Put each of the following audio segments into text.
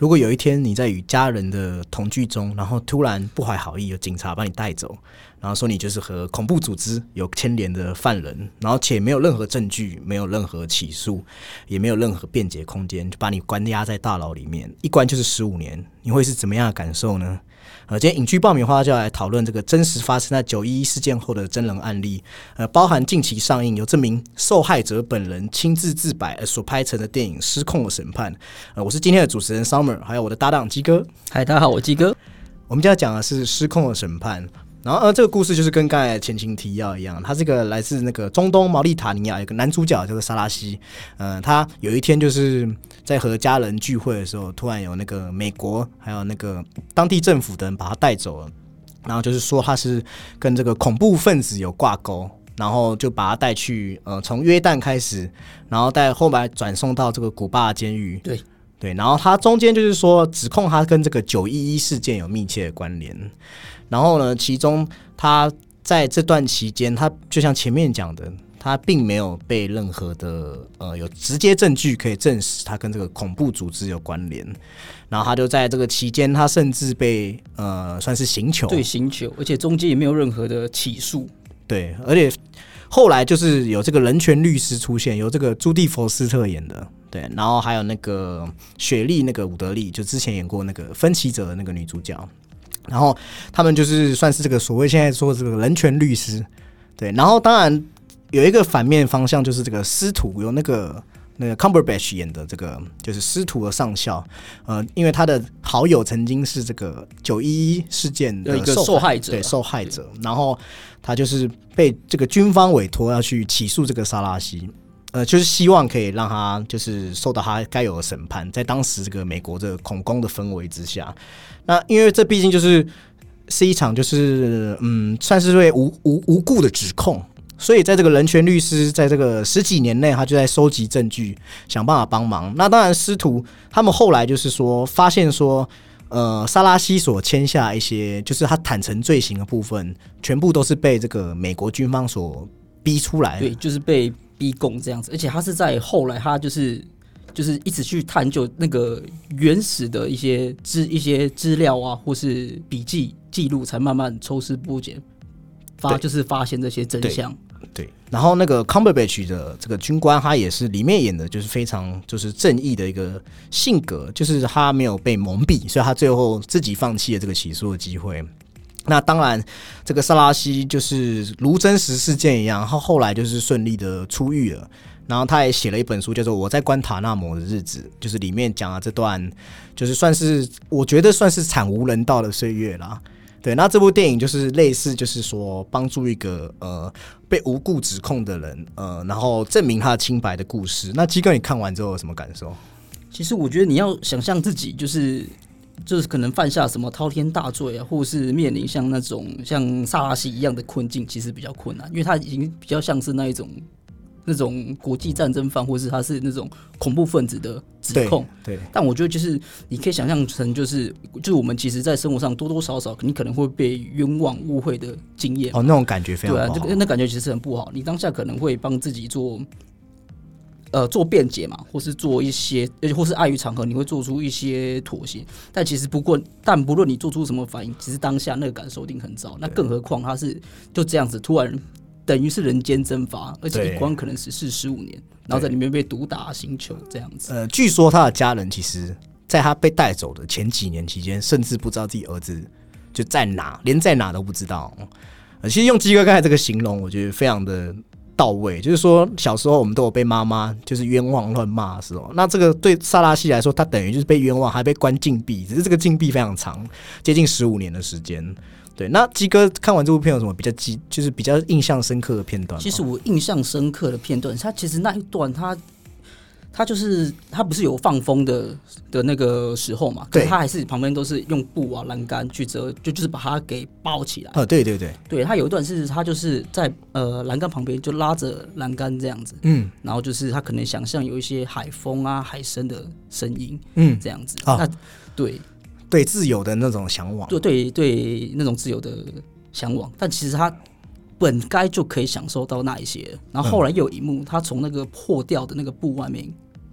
如果有一天你在与家人的同居中，然后突然不怀好意，有警察把你带走，然后说你就是和恐怖组织有牵连的犯人，然后且没有任何证据，没有任何起诉，也没有任何辩解空间，就把你关押在大牢里面，一关就是十五年，你会是怎么样的感受呢？呃，今天影剧爆米花就要来讨论这个真实发生在九一一事件后的真人案例，呃，包含近期上映由这名受害者本人亲自自白而所拍成的电影《失控的审判》。呃，我是今天的主持人 Summer，还有我的搭档鸡哥。嗨，大家好，我鸡哥。我们今天要讲的是《失控的审判》。然后，呃，这个故事就是跟刚才前情提要一样，他这个来自那个中东毛利塔尼亚，有个男主角叫做萨拉西。呃，他有一天就是在和家人聚会的时候，突然有那个美国还有那个当地政府的人把他带走了，然后就是说他是跟这个恐怖分子有挂钩，然后就把他带去呃从约旦开始，然后带后来转送到这个古巴监狱。对对，然后他中间就是说指控他跟这个九一一事件有密切的关联。然后呢？其中他在这段期间，他就像前面讲的，他并没有被任何的呃有直接证据可以证实他跟这个恐怖组织有关联。然后他就在这个期间，他甚至被呃算是刑求，对刑求，而且中间也没有任何的起诉。对，而且后来就是有这个人权律师出现，由这个朱蒂佛斯特演的，对，然后还有那个雪莉那个伍德利，就之前演过那个分歧者的那个女主角。然后他们就是算是这个所谓现在说这个人权律师，对。然后当然有一个反面方向，就是这个师徒有那个那个 Cumberbatch 演的这个就是师徒的上校，呃，因为他的好友曾经是这个九一一事件的一个受害者，对受害者。然后他就是被这个军方委托要去起诉这个萨拉西。呃，就是希望可以让他就是受到他该有的审判，在当时这个美国这个恐攻的氛围之下，那因为这毕竟就是是一场就是嗯，算是对无无无故的指控，所以在这个人权律师在这个十几年内，他就在收集证据，想办法帮忙。那当然，师徒他们后来就是说发现说，呃，萨拉西所签下一些就是他坦诚罪行的部分，全部都是被这个美国军方所逼出来，对，就是被。逼供这样子，而且他是在后来，他就是就是一直去探究那个原始的一些资一些资料啊，或是笔记记录，才慢慢抽丝剥茧，发就是发现这些真相。然后那个 Cumberbatch 的这个军官，他也是里面演的就是非常就是正义的一个性格，就是他没有被蒙蔽，所以他最后自己放弃了这个起诉的机会。那当然，这个萨拉西就是如真实事件一样，他后来就是顺利的出狱了。然后他也写了一本书，叫做《我在关塔纳摩的日子》，就是里面讲了这段，就是算是我觉得算是惨无人道的岁月啦。对，那这部电影就是类似，就是说帮助一个呃被无故指控的人，呃，然后证明他清白的故事。那基哥，你看完之后有什么感受？其实我觉得你要想象自己就是。就是可能犯下什么滔天大罪啊，或是面临像那种像萨拉西一样的困境，其实比较困难，因为他已经比较像是那一种那种国际战争犯，或是他是那种恐怖分子的指控。对，但我觉得就是你可以想象成，就是就是我们其实，在生活上多多少少，你可能会被冤枉误会的经验。哦，那种感觉非常对啊，这个那感觉其实很不好。你当下可能会帮自己做。呃，做辩解嘛，或是做一些，或是碍于场合，你会做出一些妥协。但其实不过，但不论你做出什么反应，其实当下那个感受一定很糟。那更何况他是就这样子突然，等于是人间蒸发，而且一关可能只是十五年，然后在里面被毒打星球这样子。呃，据说他的家人其实在他被带走的前几年期间，甚至不知道自己儿子就在哪，连在哪都不知道。其实用鸡哥刚才这个形容，我觉得非常的。到位，就是说小时候我们都有被妈妈就是冤枉乱骂的时候，那这个对萨拉西来说，他等于就是被冤枉，还被关禁闭，只是这个禁闭非常长，接近十五年的时间。对，那鸡哥看完这部片有什么比较记，就是比较印象深刻的片段？其实我印象深刻的片段，他其实那一段他。他就是他不是有放风的的那个时候嘛？对，他还是旁边都是用布啊栏杆去遮，就就是把它给包起来。啊，对对对，对他有一段是他就是在呃栏杆旁边就拉着栏杆这样子，嗯，然后就是他可能想象有一些海风啊海声的声音，嗯，这样子啊，那对对自由的那种向往，对对对那种自由的向往，但其实他。本该就可以享受到那一些，然后后来又有一幕，他从那个破掉的那个布外面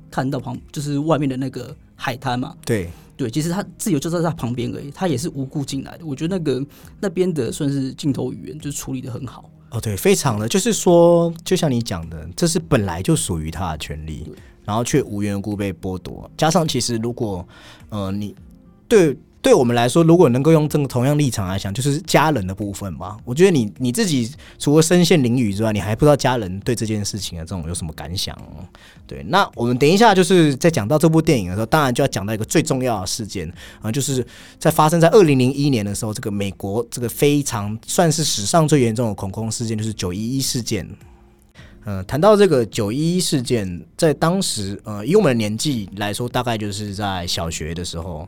看到旁，就是外面的那个海滩嘛。对对，其实他自由就在他旁边而已，他也是无故进来的。我觉得那个那边的算是镜头语言，就是处理的很好。哦，对，非常的，就是说，就像你讲的，这是本来就属于他的权利，然后却无缘无故被剥夺。加上其实如果呃你对。对我们来说，如果能够用这个同样立场来想，就是家人的部分吧。我觉得你你自己除了身陷囹圄之外，你还不知道家人对这件事情的这种有什么感想。对，那我们等一下就是在讲到这部电影的时候，当然就要讲到一个最重要的事件啊，就是在发生在二零零一年的时候，这个美国这个非常算是史上最严重的恐攻事件，就是九一一事件。呃，谈到这个九一一事件，在当时呃，以我们的年纪来说，大概就是在小学的时候。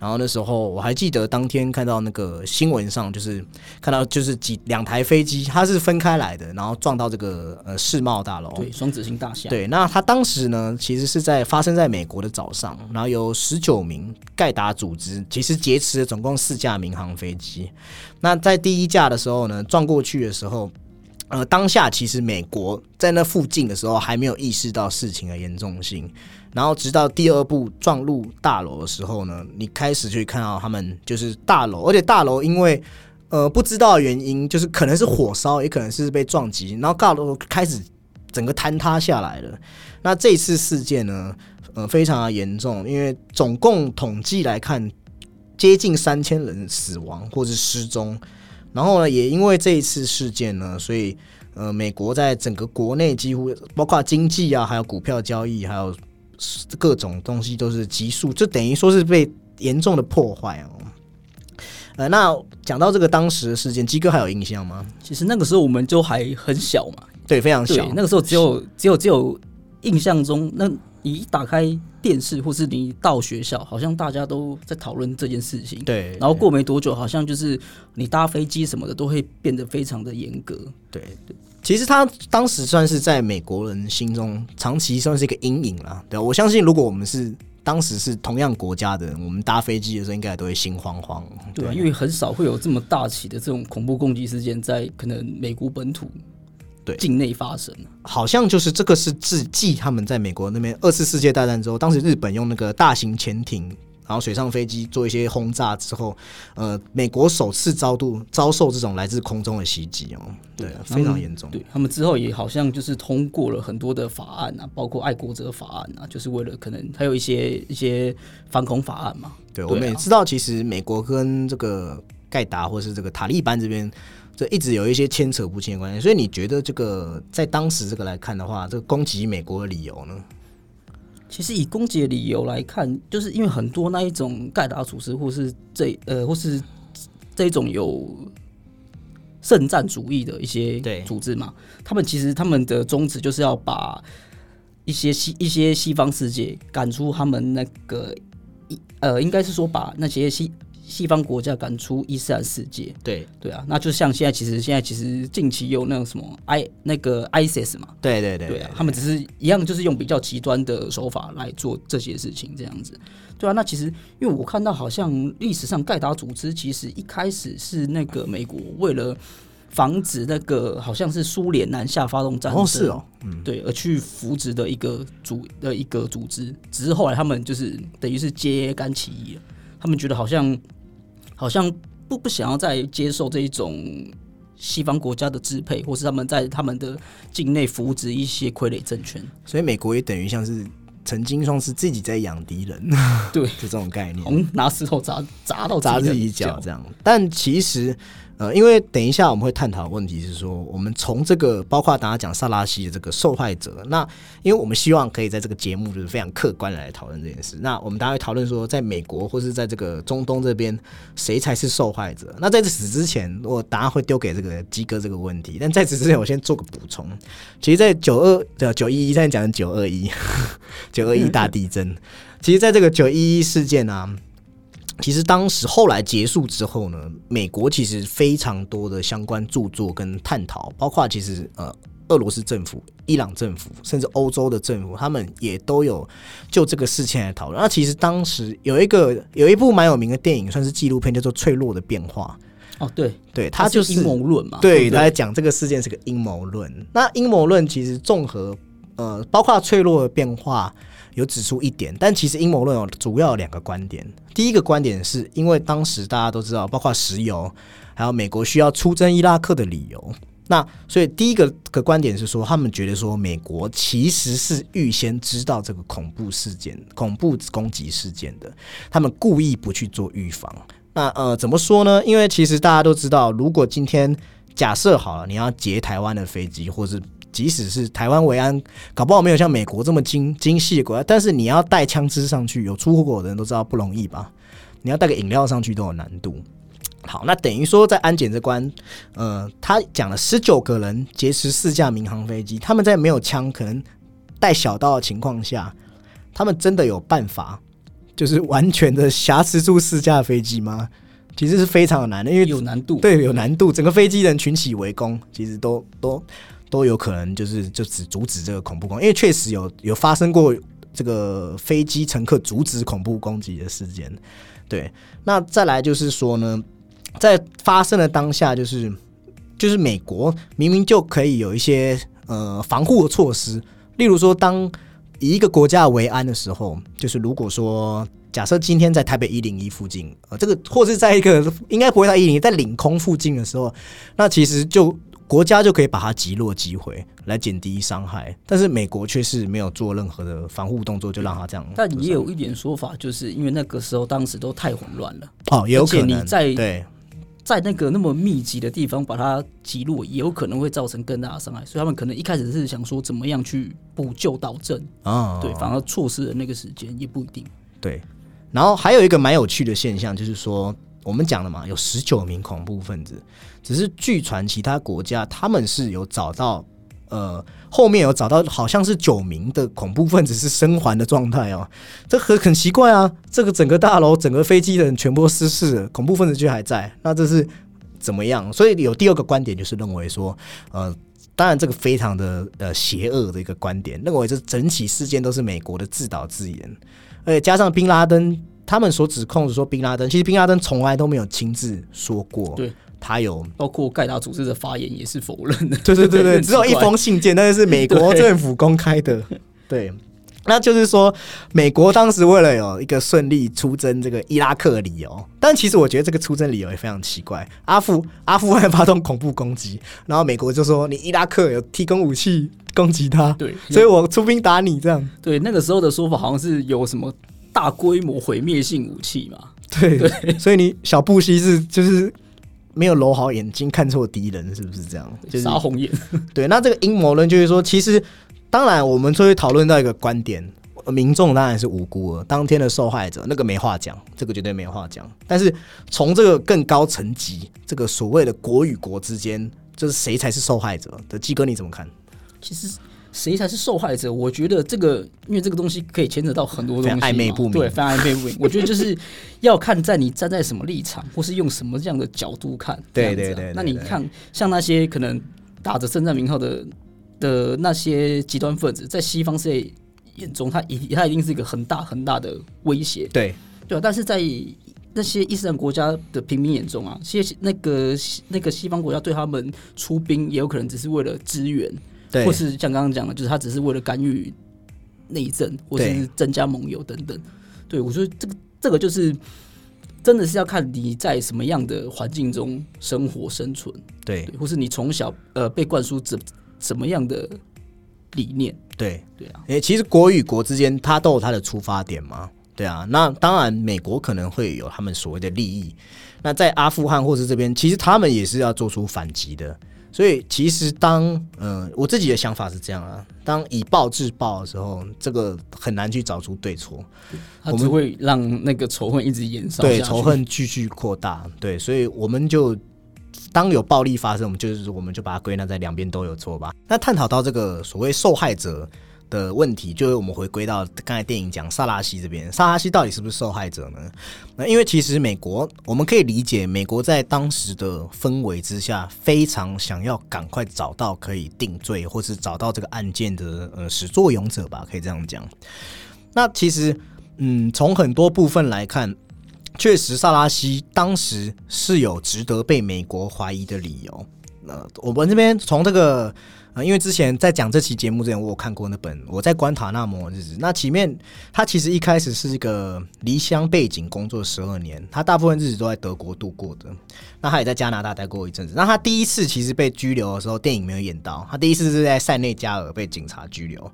然后那时候我还记得当天看到那个新闻上，就是看到就是几两台飞机，它是分开来的，然后撞到这个呃世贸大楼，对，双子星大厦。对，那它当时呢，其实是在发生在美国的早上，然后有十九名盖达组织，其实劫持了总共四架民航飞机。那在第一架的时候呢，撞过去的时候。呃，当下其实美国在那附近的时候还没有意识到事情的严重性，然后直到第二部撞入大楼的时候呢，你开始去看到他们就是大楼，而且大楼因为呃不知道原因，就是可能是火烧，也可能是被撞击，然后大楼开始整个坍塌下来了。那这次事件呢，呃，非常的严重，因为总共统计来看，接近三千人死亡或是失踪。然后呢，也因为这一次事件呢，所以呃，美国在整个国内几乎包括经济啊，还有股票交易，还有各种东西都是急速，就等于说是被严重的破坏哦。呃，那讲到这个当时的事件，鸡哥还有印象吗？其实那个时候我们就还很小嘛，对，非常小。那个时候只有只有只有印象中那。你一打开电视，或是你到学校，好像大家都在讨论这件事情。对，然后过没多久，好像就是你搭飞机什么的都会变得非常的严格。对对，其实他当时算是在美国人心中长期算是一个阴影了。对，我相信如果我们是当时是同样国家的人，我们搭飞机的时候应该都会心慌慌。对啊，因为很少会有这么大起的这种恐怖攻击事件在可能美国本土。对，境内发生好像就是这个是自继他们在美国那边二次世界大战之后，当时日本用那个大型潜艇，然后水上飞机做一些轰炸之后，呃，美国首次遭度遭受这种来自空中的袭击哦，对，非常严重。对他们之后也好像就是通过了很多的法案啊，包括爱国者法案啊，就是为了可能还有一些一些反恐法案嘛。对，我们也知道，其实美国跟这个盖达或是这个塔利班这边。这一直有一些牵扯不清的关系，所以你觉得这个在当时这个来看的话，这个攻击美国的理由呢？其实以攻击的理由来看，就是因为很多那一种盖达组织，或是这呃，或是这一种有圣战主义的一些组织嘛，他们其实他们的宗旨就是要把一些西一些西方世界赶出他们那个一呃，应该是说把那些西。西方国家赶出伊斯兰世界，对。对啊，那就像现在，其实现在其实近期有那种什么 I 那个 ISIS 嘛，对对对，对啊，他们只是一样，就是用比较极端的手法来做这些事情，这样子，对啊，那其实因为我看到好像历史上盖达组织其实一开始是那个美国为了防止那个好像是苏联南下发动战争，哦是哦，嗯，对，而去扶植的一个组的一个组织，只是后来他们就是等于是揭竿起义了，他们觉得好像。好像不不想要再接受这一种西方国家的支配，或是他们在他们的境内扶植一些傀儡政权，所以美国也等于像是曾经算是自己在养敌人，对，就这种概念，从拿石头砸砸到砸自己脚。这样，但其实。呃，因为等一下我们会探讨问题是说，我们从这个包括大家讲萨拉西的这个受害者，那因为我们希望可以在这个节目就是非常客观来讨论这件事。那我们大家会讨论说，在美国或是在这个中东这边，谁才是受害者？那在此之前，我答案会丢给这个鸡哥这个问题。但在此之前，我先做个补充。其实，在九二的九一一，现在讲的九二一，九二一大地震，其实在这个九一一事件啊。其实当时后来结束之后呢，美国其实非常多的相关著作跟探讨，包括其实呃俄罗斯政府、伊朗政府，甚至欧洲的政府，他们也都有就这个事情来讨论。那其实当时有一个有一部蛮有名的电影，算是纪录片，叫做《脆弱的变化》。哦，对对，它就是阴谋论嘛。对，来讲这个事件是个阴谋论。那阴谋论其实综合呃，包括脆弱的变化。有指出一点，但其实阴谋论有主要有两个观点。第一个观点是因为当时大家都知道，包括石油，还有美国需要出征伊拉克的理由。那所以第一个个观点是说，他们觉得说美国其实是预先知道这个恐怖事件、恐怖攻击事件的，他们故意不去做预防。那呃，怎么说呢？因为其实大家都知道，如果今天假设好了，你要劫台湾的飞机，或是即使是台湾维安，搞不好没有像美国这么精精细的国家，但是你要带枪支上去，有出过国的人都知道不容易吧？你要带个饮料上去都有难度。好，那等于说在安检这关，呃，他讲了十九个人劫持四架民航飞机，他们在没有枪、可能带小刀的情况下，他们真的有办法，就是完全的挟持住四架飞机吗？其实是非常的难的，因为有难度，对，有难度。整个飞机人群起围攻，其实都都都有可能就是就只阻止这个恐怖攻，因为确实有有发生过这个飞机乘客阻止恐怖攻击的事件。对，那再来就是说呢。在发生的当下，就是就是美国明明就可以有一些呃防护的措施，例如说，当以一个国家为安的时候，就是如果说假设今天在台北一零一附近，呃，这个或是在一个应该不会在一零一，在领空附近的时候，那其实就国家就可以把它击落击毁，来减低伤害。但是美国却是没有做任何的防护动作，就让它这样。但也有一点说法，就是因为那个时候当时都太混乱了，哦，也有可能你在对。在那个那么密集的地方把它击落，也有可能会造成更大的伤害，所以他们可能一开始是想说怎么样去补救到正啊，对，反而错失了那个时间也不一定。对，然后还有一个蛮有趣的现象，就是说我们讲了嘛，有十九名恐怖分子，只是据传其他国家他们是有找到。呃，后面有找到好像是九名的恐怖分子是生还的状态哦，这很很奇怪啊！这个整个大楼、整个飞机的人全部失事了，恐怖分子却还在，那这是怎么样？所以有第二个观点就是认为说，呃，当然这个非常的呃邪恶的一个观点，认为这整起事件都是美国的自导自演，而且加上宾拉登他们所指控的说，宾拉登其实宾拉登从来都没有亲自说过，对。他有包括盖达组织的发言也是否认的，对对对 对，只有一封信件，但是是美国政府公开的。对，那就是说，美国当时为了有一个顺利出征这个伊拉克的理由，但其实我觉得这个出征理由也非常奇怪。阿富阿富汗发动恐怖攻击，然后美国就说你伊拉克有提供武器攻击他，对，所以我出兵打你这样。对，那个时候的说法好像是有什么大规模毁灭性武器嘛？对，所以你小布希是就是。没有揉好眼睛看错敌人，是不是这样？就是杀红眼。对，那这个阴谋论就是说，其实当然我们就会讨论到一个观点：民众当然是无辜了，当天的受害者那个没话讲，这个绝对没话讲。但是从这个更高层级，这个所谓的国与国之间，就是谁才是受害者的？基哥你怎么看？其实。谁才是受害者？我觉得这个，因为这个东西可以牵扯到很多东西，暧昧不明。对，非常暧昧不明。我觉得就是要看在你站在什么立场，或是用什么这样的角度看。对对对。那你看，像那些可能打着圣战名号的的那些极端分子，在西方世界眼中，他一他一定是一个很大很大的威胁。对对啊，但是在那些伊斯兰国家的平民眼中啊，些那个那个西方国家对他们出兵，也有可能只是为了支援。或是像刚刚讲的，就是他只是为了干预内政，或是增加盟友等等。对我觉得，这个这个就是真的是要看你在什么样的环境中生活生存，对，或是你从小呃被灌输怎怎么样的理念，对对啊。诶，其实国与国之间，它都有它的出发点嘛，对啊。那当然，美国可能会有他们所谓的利益。那在阿富汗或是这边，其实他们也是要做出反击的。所以，其实当嗯，我自己的想法是这样啊，当以暴制暴的时候，这个很难去找出对错，我们会让那个仇恨一直延烧，对仇恨继续扩大，对，所以我们就当有暴力发生，我们就是我们就把它归纳在两边都有错吧。那探讨到这个所谓受害者。的问题就是我们回归到刚才电影讲萨拉西这边，萨拉西到底是不是受害者呢？那因为其实美国我们可以理解，美国在当时的氛围之下，非常想要赶快找到可以定罪，或是找到这个案件的呃始作俑者吧，可以这样讲。那其实嗯，从很多部分来看，确实萨拉西当时是有值得被美国怀疑的理由。呃，我们这边从这个呃，因为之前在讲这期节目之前，我有看过那本《我在关塔那摩日子》，那前面他其实一开始是一个离乡背景工作十二年，他大部分日子都在德国度过的。那他也在加拿大待过一阵子。那他第一次其实被拘留的时候，电影没有演到，他第一次是在塞内加尔被警察拘留。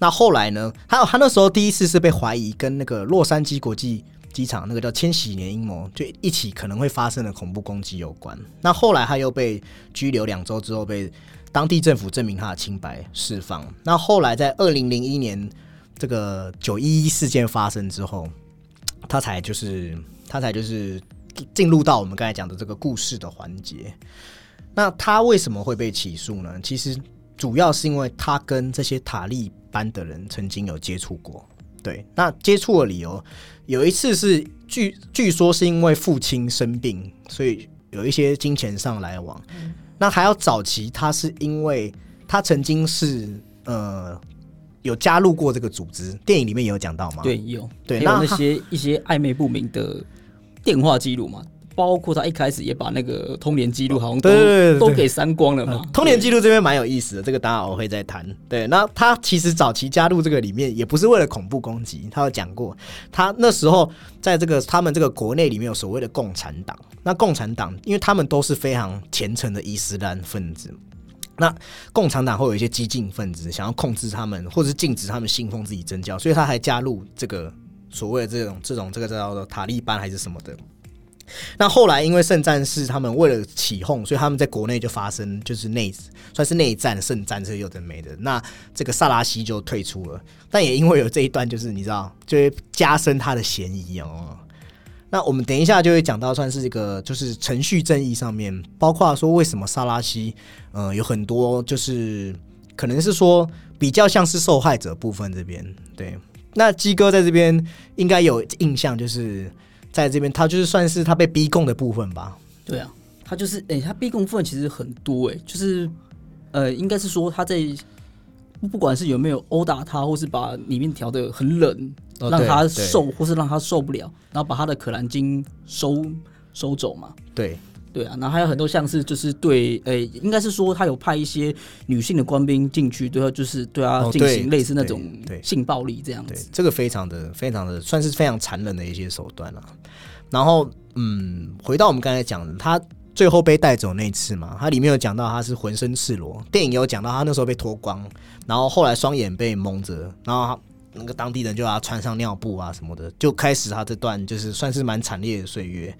那后来呢？还有他那时候第一次是被怀疑跟那个洛杉矶国际机场那个叫千禧年阴谋，就一起可能会发生的恐怖攻击有关。那后来他又被拘留两周之后，被当地政府证明他的清白，释放。那后来在二零零一年这个九一一事件发生之后，他才就是他才就是进入到我们刚才讲的这个故事的环节。那他为什么会被起诉呢？其实主要是因为他跟这些塔利班的人曾经有接触过。对，那接触的理由有一次是据据说是因为父亲生病，所以有一些金钱上来往。那还要早期，他是因为他曾经是呃有加入过这个组织，电影里面也有讲到吗？对，有对，那那那些一些暧昧不明的电话记录嘛，包括他一开始也把那个通联记录好像都都给删光了嘛。通联记录这边蛮有意思的，这个当然我会再谈。对，那他其实早期加入这个里面也不是为了恐怖攻击，他有讲过，他那时候在这个他们这个国内里面有所谓的共产党，那共产党因为他们都是非常虔诚的伊斯兰分子。那共产党会有一些激进分子想要控制他们，或者是禁止他们信奉自己真教，所以他还加入这个所谓的这种这种这个叫做塔利班还是什么的。那后来因为圣战士他们为了起哄，所以他们在国内就发生就是内算是内战、圣战这有的没的。那这个萨拉西就退出了，但也因为有这一段，就是你知道，就会加深他的嫌疑哦。那我们等一下就会讲到，算是一个就是程序正义上面，包括说为什么萨拉西，呃，有很多就是可能是说比较像是受害者部分这边。对，那鸡哥在这边应该有印象，就是在这边他就是算是他被逼供的部分吧。对啊，他就是哎、他逼供部分其实很多哎、就是呃，应该是说他在不不管是有没有殴打他，或是把里面调的很冷，哦让他受，或是让他受不了，然后把他的可兰经收收走嘛。对，对啊，然后还有很多像是就是对，呃、应该是说他有派一些女性的官兵进去，对他就是对他进哦行类似那种性暴力这样对子。，这个非常的非常的算是非常残忍的一些手段了、然后，嗯，回到我们刚才讲的，他最后被带走那一次嘛，他里面有讲到他是浑身赤裸，电影有讲到他那时候被脱光，然后后来双眼被蒙着，然后他那个当地人就要穿上尿布啊什么的，就开始他这段就是算是蛮惨烈的岁月。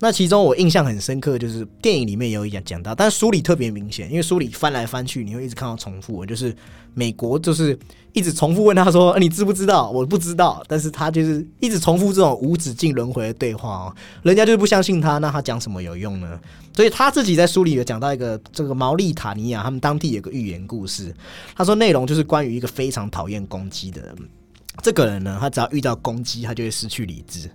那其中我印象很深刻，就是电影里面也有讲讲到，但书里特别明显，因为书里翻来翻去，你会一直看到重复，就是美国就是一直重复问他说：“你知不知道？”我不知道，但是他就是一直重复这种无止境轮回的对话哦，人家就是不相信他，那他讲什么有用呢？所以他自己在书里有讲到一个这个毛利塔尼亚他们当地有个寓言故事，他说内容就是关于一个非常讨厌公鸡的人。这个人呢，他只要遇到公鸡，他就会失去理智。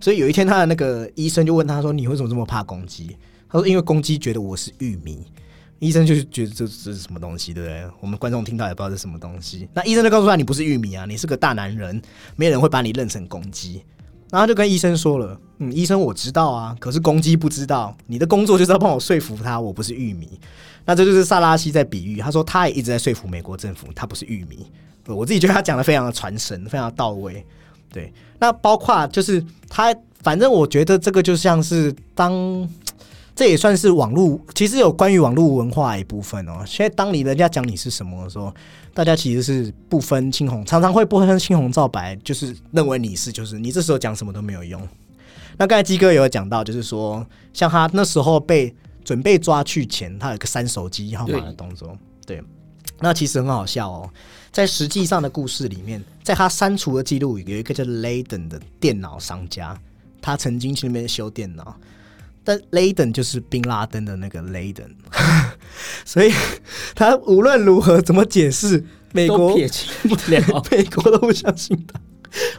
所以有一天，他的那个医生就问他说：“你为什么这么怕公鸡？”他说：“因为公鸡觉得我是玉米。”医生就是觉得这这是什么东西，对不对？我们观众听到也不知道这是什么东西。那医生就告诉他：“你不是玉米啊，你是个大男人，没有人会把你认成公鸡。”然后他就跟医生说了：“嗯，医生我知道啊，可是公鸡不知道。你的工作就是要帮我说服他，我不是玉米。”那这就是萨拉西在比喻，他说他也一直在说服美国政府，他不是玉米。呃我自己觉得他讲的非常的传神，非常到位。对，那包括就是他，反正我觉得这个就像是当，这也算是网络，其实有关于网络文化一部分哦。现在当你人家讲你是什么的时候，大家其实是不分青红，常常会不分青红皂白，就是认为你是就是你这时候讲什么都没有用。那刚才鸡哥也有讲到，就是说像他那时候被准备抓去前，他有个删手机号码的动作，对。那其实很好笑哦，在实际上的故事里面，在他删除的记录里有一个叫 Layden 的电脑商家，他曾经去那边修电脑，但 Layden 就是宾拉登的那个 Layden，所以 他无论如何怎么解释，美国都撇清不了。美国都不相信他。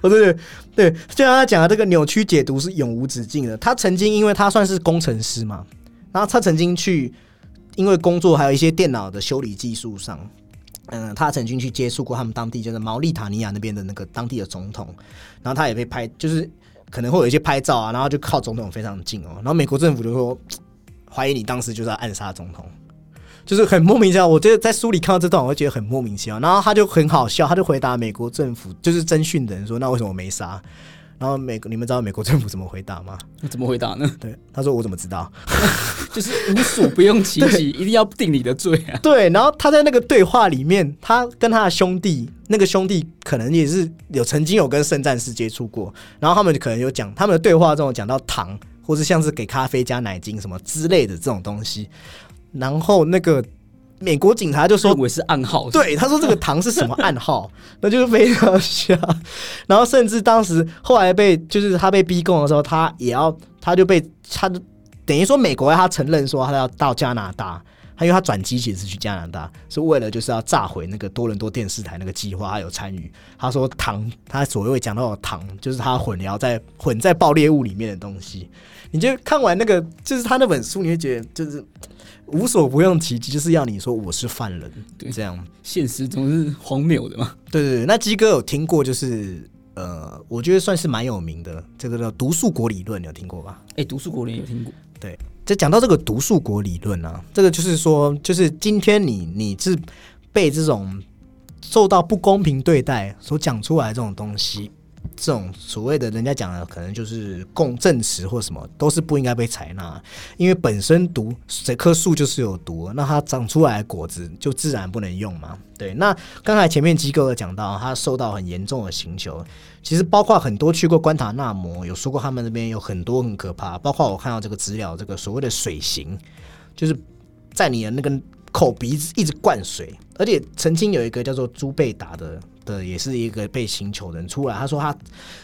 我对对对，就像他讲的，这个扭曲解读是永无止境的。他曾经因为他算是工程师嘛，然后他曾经去因为工作还有一些电脑的修理技术上，嗯，他曾经去接触过他们当地就是毛利塔尼亚那边的那个当地的总统，然后他也被拍，就是可能会有一些拍照啊，然后就靠总统非常近哦，然后美国政府就说怀疑你当时就是要暗杀总统，就是很莫名其妙。我觉得在书里看到这段，我会觉得很莫名其妙。然后他就很好笑，他就回答美国政府就是侦讯的人说：“那为什么没杀？”然后美国，你们知道美国政府怎么回答吗？怎么回答呢？对，他说：“我怎么知道？就是无所不用其极，一定要定你的罪啊。”对，然后他在那个对话里面，他跟他的兄弟，那个兄弟可能也是有曾经有跟圣战士接触过，然后他们可能有讲他们的对话中有讲到糖，或是像是给咖啡加奶精什么之类的这种东西，然后那个。美国警察就说认为是暗号，对，他说这个糖是什么暗号，那就是非常像。然后甚至当时后来被就是他被逼供的时候，他也要他就被他等于说美国他承认说他要到加拿大，他因为他转机其实是去加拿大，是为了就是要炸毁那个多伦多电视台那个计划，他有参与。他说糖，他所谓讲到的糖，就是他混淆在混在爆裂物里面的东西。你就看完那个就是他那本书，你会觉得就是。无所不用其极，就是要你说我是犯人，对，这样现实总是荒谬的嘛。对对对，那鸡哥有听过，就是呃，我觉得算是蛮有名的，这个叫毒树国理论，你有听过吧？哎，毒树国理论有听过。对，在讲到这个毒树国理论啊，这个就是说，就是今天你你是被这种受到不公平对待所讲出来这种东西。这种所谓的人家讲的，可能就是共证词或什么，都是不应该被采纳，因为本身毒这棵树就是有毒，那它长出来的果子就自然不能用嘛。对，那刚才前面机构有讲到，他受到很严重的刑求，其实包括很多去过关塔那摩，有说过他们那边有很多很可怕，包括我看到这个资料，这个所谓的水刑，就是在你的那个口鼻子一直灌水，而且曾经有一个叫做朱贝达的。的也是一个被刑求人出来，他说他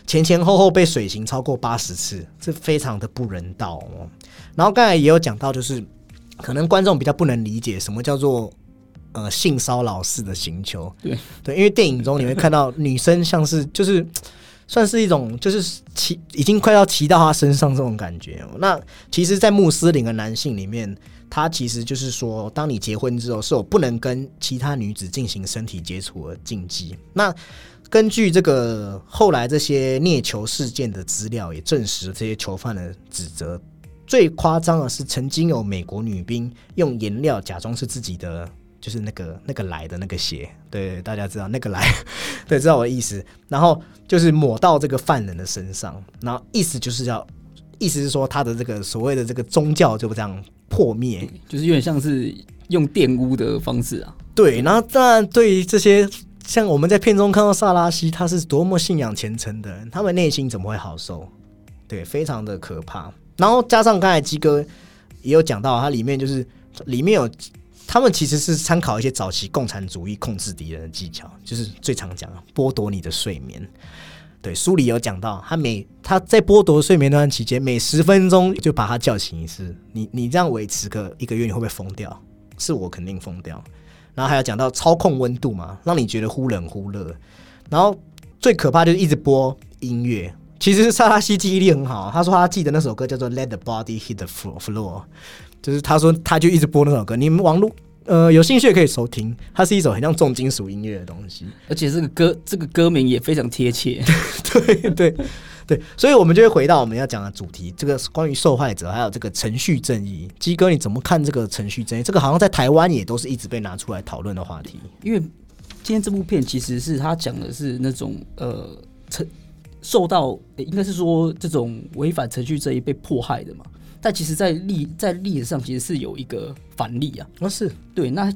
前前后后被水刑超过八十次，这非常的不人道哦。然后刚才也有讲到，就是可能观众比较不能理解什么叫做呃性骚扰式的刑求，对对，因为电影中你会看到女生像是就是算是一种就是骑已经快要骑到他身上这种感觉。那其实，在穆斯林的男性里面。他其实就是说，当你结婚之后，是有不能跟其他女子进行身体接触的禁忌。那根据这个后来这些虐囚事件的资料，也证实这些囚犯的指责。最夸张的是，曾经有美国女兵用颜料假装是自己的，就是那个那个来的那个鞋。对，大家知道那个来，对，知道我的意思。然后就是抹到这个犯人的身上，然后意思就是要，意思是说他的这个所谓的这个宗教就这样。破灭就是有点像是用玷污的方式啊。对，然后当然对于这些像我们在片中看到萨拉西，他是多么信仰虔诚的人，他们内心怎么会好受？对，非常的可怕。然后加上刚才鸡哥也有讲到，它里面就是里面有他们其实是参考一些早期共产主义控制敌人的技巧，就是最常讲剥夺你的睡眠。对，书里有讲到，他每他在剥夺睡眠那段期间，每十分钟就把他叫醒一次。你你这样维持个一个月，你会不会疯掉？是我肯定疯掉。然后还有讲到操控温度嘛，让你觉得忽冷忽热。然后最可怕就是一直播音乐。其实萨拉西记忆力很好，他说他记得那首歌叫做《Let the Body Hit the Floor》，就是他说他就一直播那首歌。你们网络。呃，有兴趣可以收听，它是一首很像重金属音乐的东西，而且这个歌这个歌名也非常贴切。对对对，所以我们就会回到我们要讲的主题，这个关于受害者还有这个程序正义。鸡哥，你怎么看这个程序正义？这个好像在台湾也都是一直被拿出来讨论的话题。因为今天这部片其实是他讲的是那种呃，程受到应该是说这种违反程序正义被迫害的嘛。但其实，在历在历史上，其实是有一个反例啊。哦，是对。那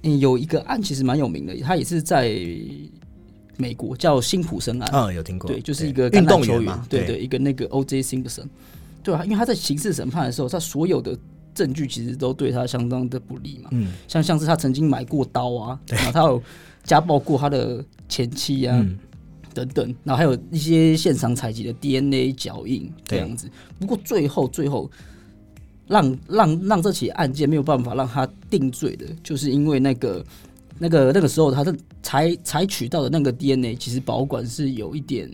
有一个案，其实蛮有名的，他也是在美国叫辛普森案。嗯，有听过。对，就是一个运动球员。对对，一个那个 O.J. 辛普森。对啊，因为他在刑事审判的时候，他所有的证据其实都对他相当的不利嘛。嗯。像像是他曾经买过刀啊，然后他有家暴过他的前妻啊。等等，然后还有一些现场采集的 DNA 脚印这样子。不过最后最后让让让这起案件没有办法让他定罪的，就是因为那个那个那个时候他的采采取到的那个 DNA 其实保管是有一点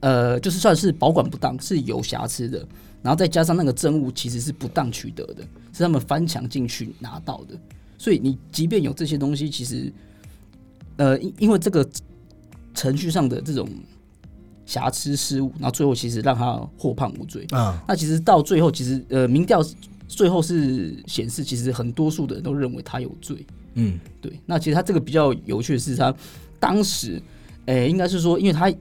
呃，就是算是保管不当，是有瑕疵的。然后再加上那个证物其实是不当取得的，是他们翻墙进去拿到的。所以你即便有这些东西，其实呃，因因为这个。程序上的这种瑕疵失误，然后最后其实让他获判无罪啊。那其实到最后，其实呃，民调最后是显示，其实很多数的人都认为他有罪。嗯，对，那其实他这个比较有趣的是，他当时，诶、应该是说，因为他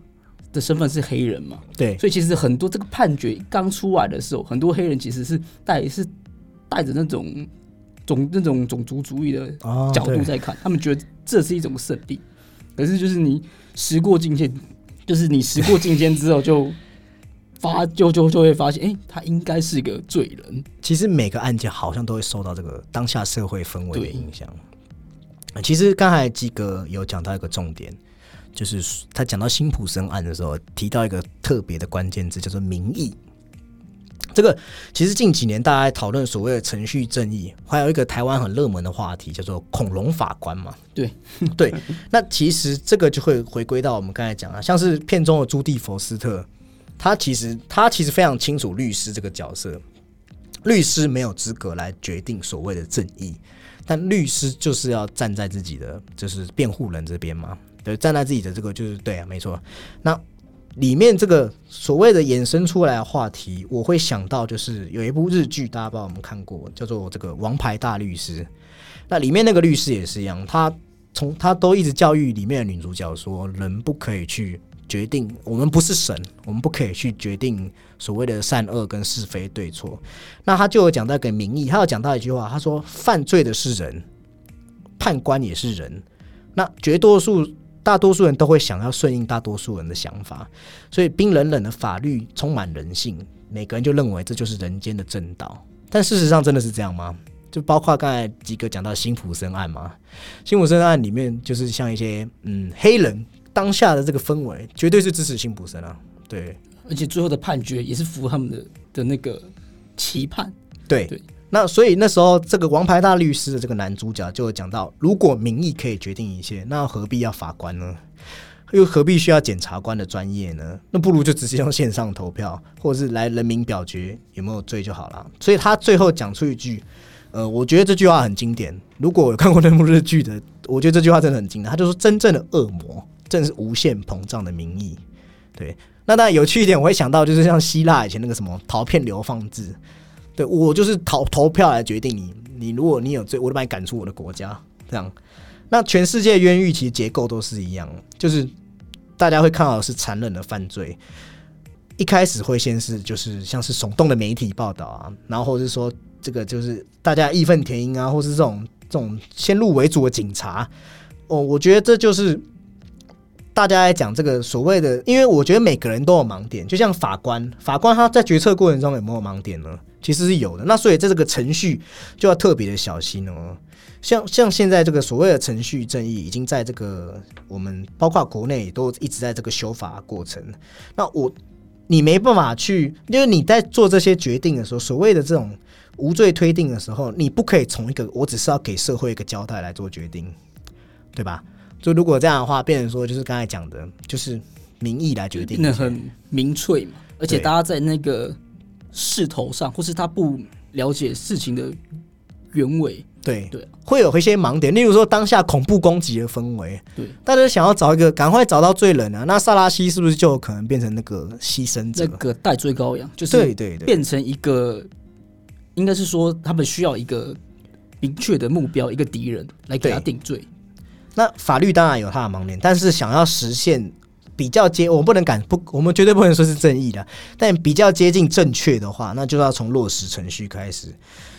的身份是黑人嘛，对，所以其实很多这个判决刚出来的时候，很多黑人其实是带是带着那种种那种种族主义的哦角度在看，他们觉得这是一种胜利。可是就是你时过境迁，就是你时过境迁之后就发就就就会发现，哎、他应该是个罪人。其实每个案件好像都会受到这个当下社会氛围的影响。呃其实刚才基哥有讲到一个重点，就是他讲到辛普森案的时候，提到一个特别的关键字，叫做民意。这个其实近几年大家讨论所谓的程序正义，还有一个台湾很热门的话题叫做恐龙法官嘛。对 对，那其实这个就会回归到我们刚才讲啊，像是片中的朱蒂佛斯特，他其实他其实非常清楚律师这个角色，律师没有资格来决定所谓的正义，但律师就是要站在自己的就是辩护人这边嘛，对，站在自己的这个就是对啊，没错。那里面这个所谓的衍生出来的话题，我会想到就是有一部日剧，大家不知道有没有看过，叫做这个《王牌大律师》。那里面那个律师也是一样，他从他都一直教育里面的女主角说，人不可以去决定，我们不是神，我们不可以去决定所谓的善恶跟是非对错。那他就有讲到一个民意，他有讲到一句话，他说犯罪的是人，判官也是人，那绝多数。大多数人都会想要顺应大多数人的想法，所以冰冷冷的法律充满人性，每个人就认为这就是人间的正道。但事实上真的是这样吗？就包括刚才吉哥讲到辛普森案嘛，辛普森案里面就是像一些嗯黑人当下的这个氛围，绝对是支持辛普森啊，对而且最后的判决也是符合他们的的那个期盼。对对那所以那时候这个王牌大律师的这个男主角就讲到，如果民意可以决定一切，那何必要法官呢？又何必需要检察官的专业呢？那不如就直接用线上投票，或者是来人民表决有没有罪就好了。所以他最后讲出一句，呃，我觉得这句话很经典。如果有看过那部日剧的，我觉得这句话真的很经典。他就说，真正的恶魔正是无限膨胀的民意。对，那当然有趣一点，我会想到就是像希腊以前那个什么陶片流放制，对我就是投投票来决定你，你如果你有罪，我就把你赶出我的国家。这样，那全世界冤狱其实结构都是一样，就是大家会看到是残忍的犯罪。一开始会先是就是像是耸动的媒体报道啊，然后或者是说这个就是大家义愤填膺啊，或是这种这种先入为主的警察。哦，我觉得这就是大家在讲这个所谓的，因为我觉得每个人都有盲点，就像法官，法官他在决策过程中有没有盲点呢？其实是有的。那所以在这个程序就要特别的小心哦。像像现在这个所谓的程序正义，已经在这个我们包括国内都一直在这个修法过程。那我你没办法去，因为你在做这些决定的时候，所谓的这种无罪推定的时候，你不可以从一个我只是要给社会一个交代来做决定，对吧？就如果这样的话，变成说就是刚才讲的，就是民意来决定那很民粹嘛，而且大家在那个势头上，或是他不了解事情的原委，对对啊。会有一些盲点，例如说当下恐怖攻击的氛围，对，大家想要找一个赶快找到罪人啊，那萨拉西是不是就有可能变成那个牺牲者？那？个代罪羔羊，就是对对对，变成一个，应该是说他们需要一个明确的目标，一个敌人来给他对。定罪。那法律当然有它的盲点，但是想要实现比较接，我不能敢不，我们绝对不能说是正义的，但比较接近正确的话，那就要从落实程序开始。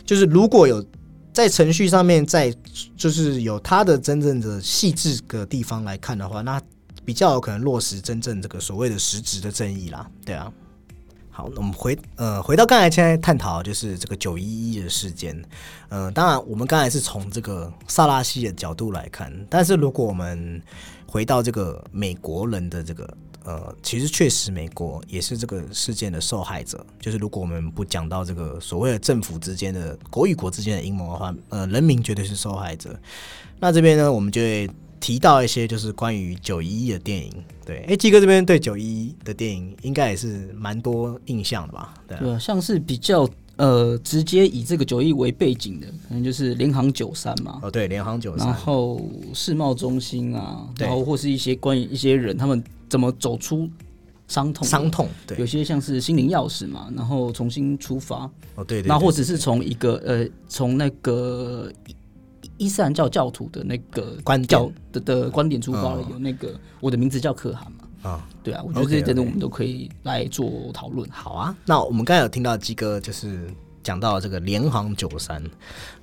就是如果有在程序上面，在就是有它的真正的细致的地方来看的话，那比较有可能落实真正这个所谓的实质的正义啦。对啊。好，那我们回呃回到刚才现在探讨就是这个九一一的事件，呃，当然我们刚才是从这个萨拉西的角度来看，但是如果我们回到这个美国人的这个呃，其实确实美国也是这个事件的受害者。就是如果我们不讲到这个所谓的政府之间的国与国之间的阴谋的话，呃，人民绝对是受害者。那这边呢，我们就会提到一些就是关于九一一的电影。对，哎，基哥这边对九一一的电影应该也是蛮多印象的吧？对、像是比较呃直接以这个九一为背景的，可能就是联航九三嘛，哦，对，联航九三。然，后世贸中心啊，然后或是一些关于一些人他们怎么走出伤痛，伤痛，对，有些像是心灵钥匙嘛，然后重新出发，哦对对，那或者者是从一个呃，从那个伊斯兰教教徒的那个观教的的观点出发了，嗯。有那个我的名字叫可汗嘛，啊。对啊，我觉得这些等等我们都可以来做讨论。好啊，那我们刚才有听到鸡哥就是讲到这个《联航九三》，《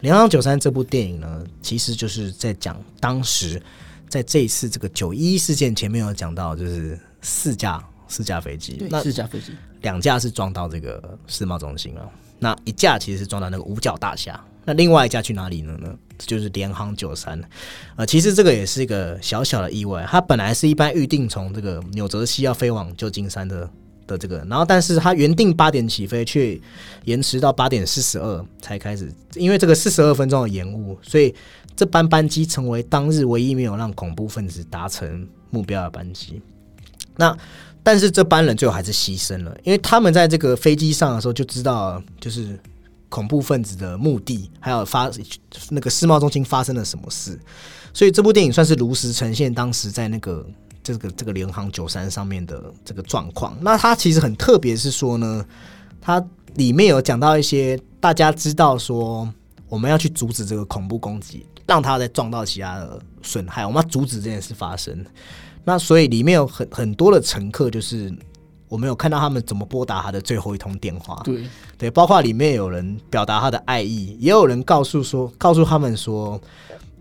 联航九三》这部电影呢，其实就是在讲当时在这一次这个九一事件前面有讲到，就是四架四架飞机，那四架飞机，两架是撞到这个世贸中心了，那一架其实是撞到那个五角大厦，那另外一架去哪里了呢？就是联航九三，呃，其实这个也是一个小小的意外，它本来是一般预定从这个纽泽西要飞往旧金山的的这个，然后但是它原定八点起飞，却延迟到八点四十二才开始，因为这个四十二分钟的延误，所以这班班机成为当日唯一没有让恐怖分子达成目标的班机。那但是这班人最后还是牺牲了，因为他们在这个飞机上的时候就知道，就是恐怖分子的目的，还有发那个世贸中心发生了什么事，所以这部电影算是如实呈现当时在那个这个这个联航九三上面的这个状况。那它其实很特别，是说呢，它里面有讲到一些大家知道说我们要去阻止这个恐怖攻击，让它再撞到其他的损害，我们要阻止这件事发生。那所以里面有很很多的乘客，就是我们有看到他们怎么拨打他的最后一通电话，对，对，包括里面有人表达他的爱意，也有人告诉说，告诉他们说，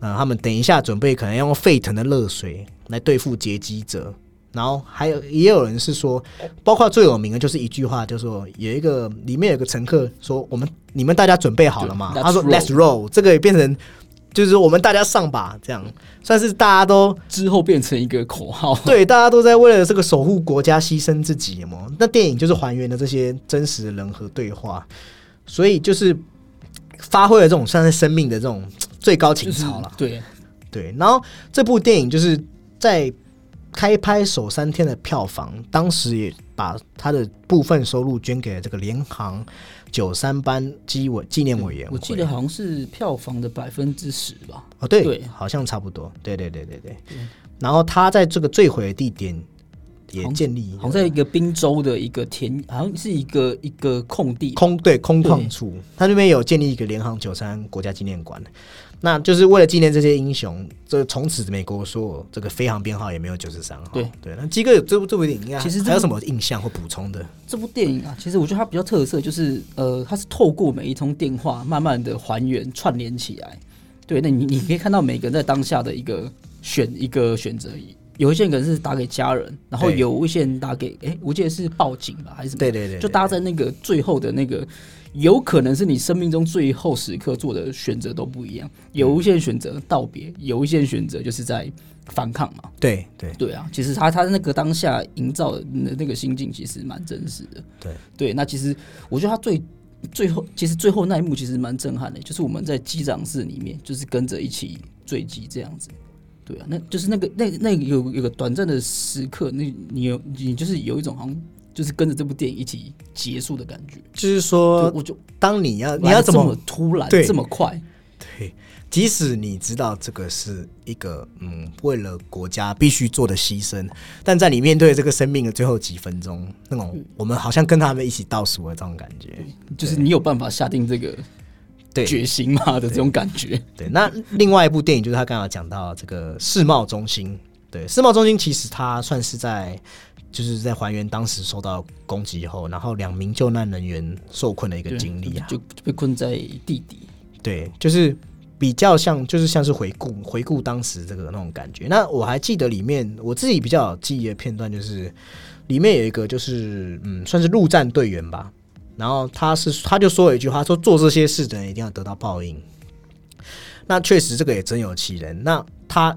呃，他们等一下准备可能要用沸腾的热水来对付劫机者。然后还有也有人是说，包括最有名的就是一句话，就是说有一个里面有个乘客说：“我们你们大家准备好了吗？”他说 Let's：“Let's roll。”这个也变成就是我们大家上吧，这样算是大家都之后变成一个口号。对，大家都在为了这个守护国家牺牲自己嘛。那电影就是还原了这些真实的人和对话，所以就是发挥了这种算是生命的这种最高情就是操了。对，对，然后这部电影就是在开拍首三天的票房，当时也把他的部分收入捐给了这个联航九三班机委纪念委员会。我记得好像是票房的百分之十吧。哦，对，对好像差不多。对对对对对。然后他在这个坠毁的地点也建立了好像在一个滨州的一个田，好像是一个一个空地，空对空旷对处，他那边有建立一个联航九三国家纪念馆，那就是为了纪念这些英雄。这从此美国所有这个飞航编号也没有九十三号。对对，那基哥有这部这部电影其实还有什么印象或补充的？这部电影啊，其实我觉得它比较特色，就是呃，它是透过每一通电话，慢慢的还原串联起来。对，那你你可以看到每个人在当下的一个选一个选择，有一些人可能是打给家人，然后有一些人打给，哎、我记得是报警吧，还是什么？对对对，就搭在那个最后的那个，有可能是你生命中最后时刻做的选择都不一样。有一些选择道别，有一些选择就是在反抗嘛。对对对啊，其实他他那个当下营造的那个心境其实蛮真实的。对对，那其实我觉得他最最后其实最后那一幕其实蛮震撼的，就是我们在机长室里面就是跟着一起坠机这样子。对啊，那就是那个那那有有个短暂的时刻，那你有你就是有一种好像就是跟着这部电影一起结束的感觉。就是对说，我就当你要你要怎么突然对这么快？对，即使你知道这个是一个嗯为了国家必须做的牺牲，但在你面对这个生命的最后几分钟，那种我们好像跟他们一起倒数的这种感觉。就是你有办法下定这个对决心嘛的这种感觉？对，那另外一部电影就是他刚刚讲到这个世贸中心。对，世贸中心其实它算是在就是在还原当时受到攻击以后，然后两名救难人员受困的一个经历啊。就就被困在地底。对，就是比较像，就是像是回顾回顾当时这个那种感觉。那我还记得里面我自己比较有记忆的片段，就是里面有一个就是嗯，算是陆战队员吧。然后他是他就说了一句话，说做这些事的人一定要得到报应。那确实这个也真有其人。那他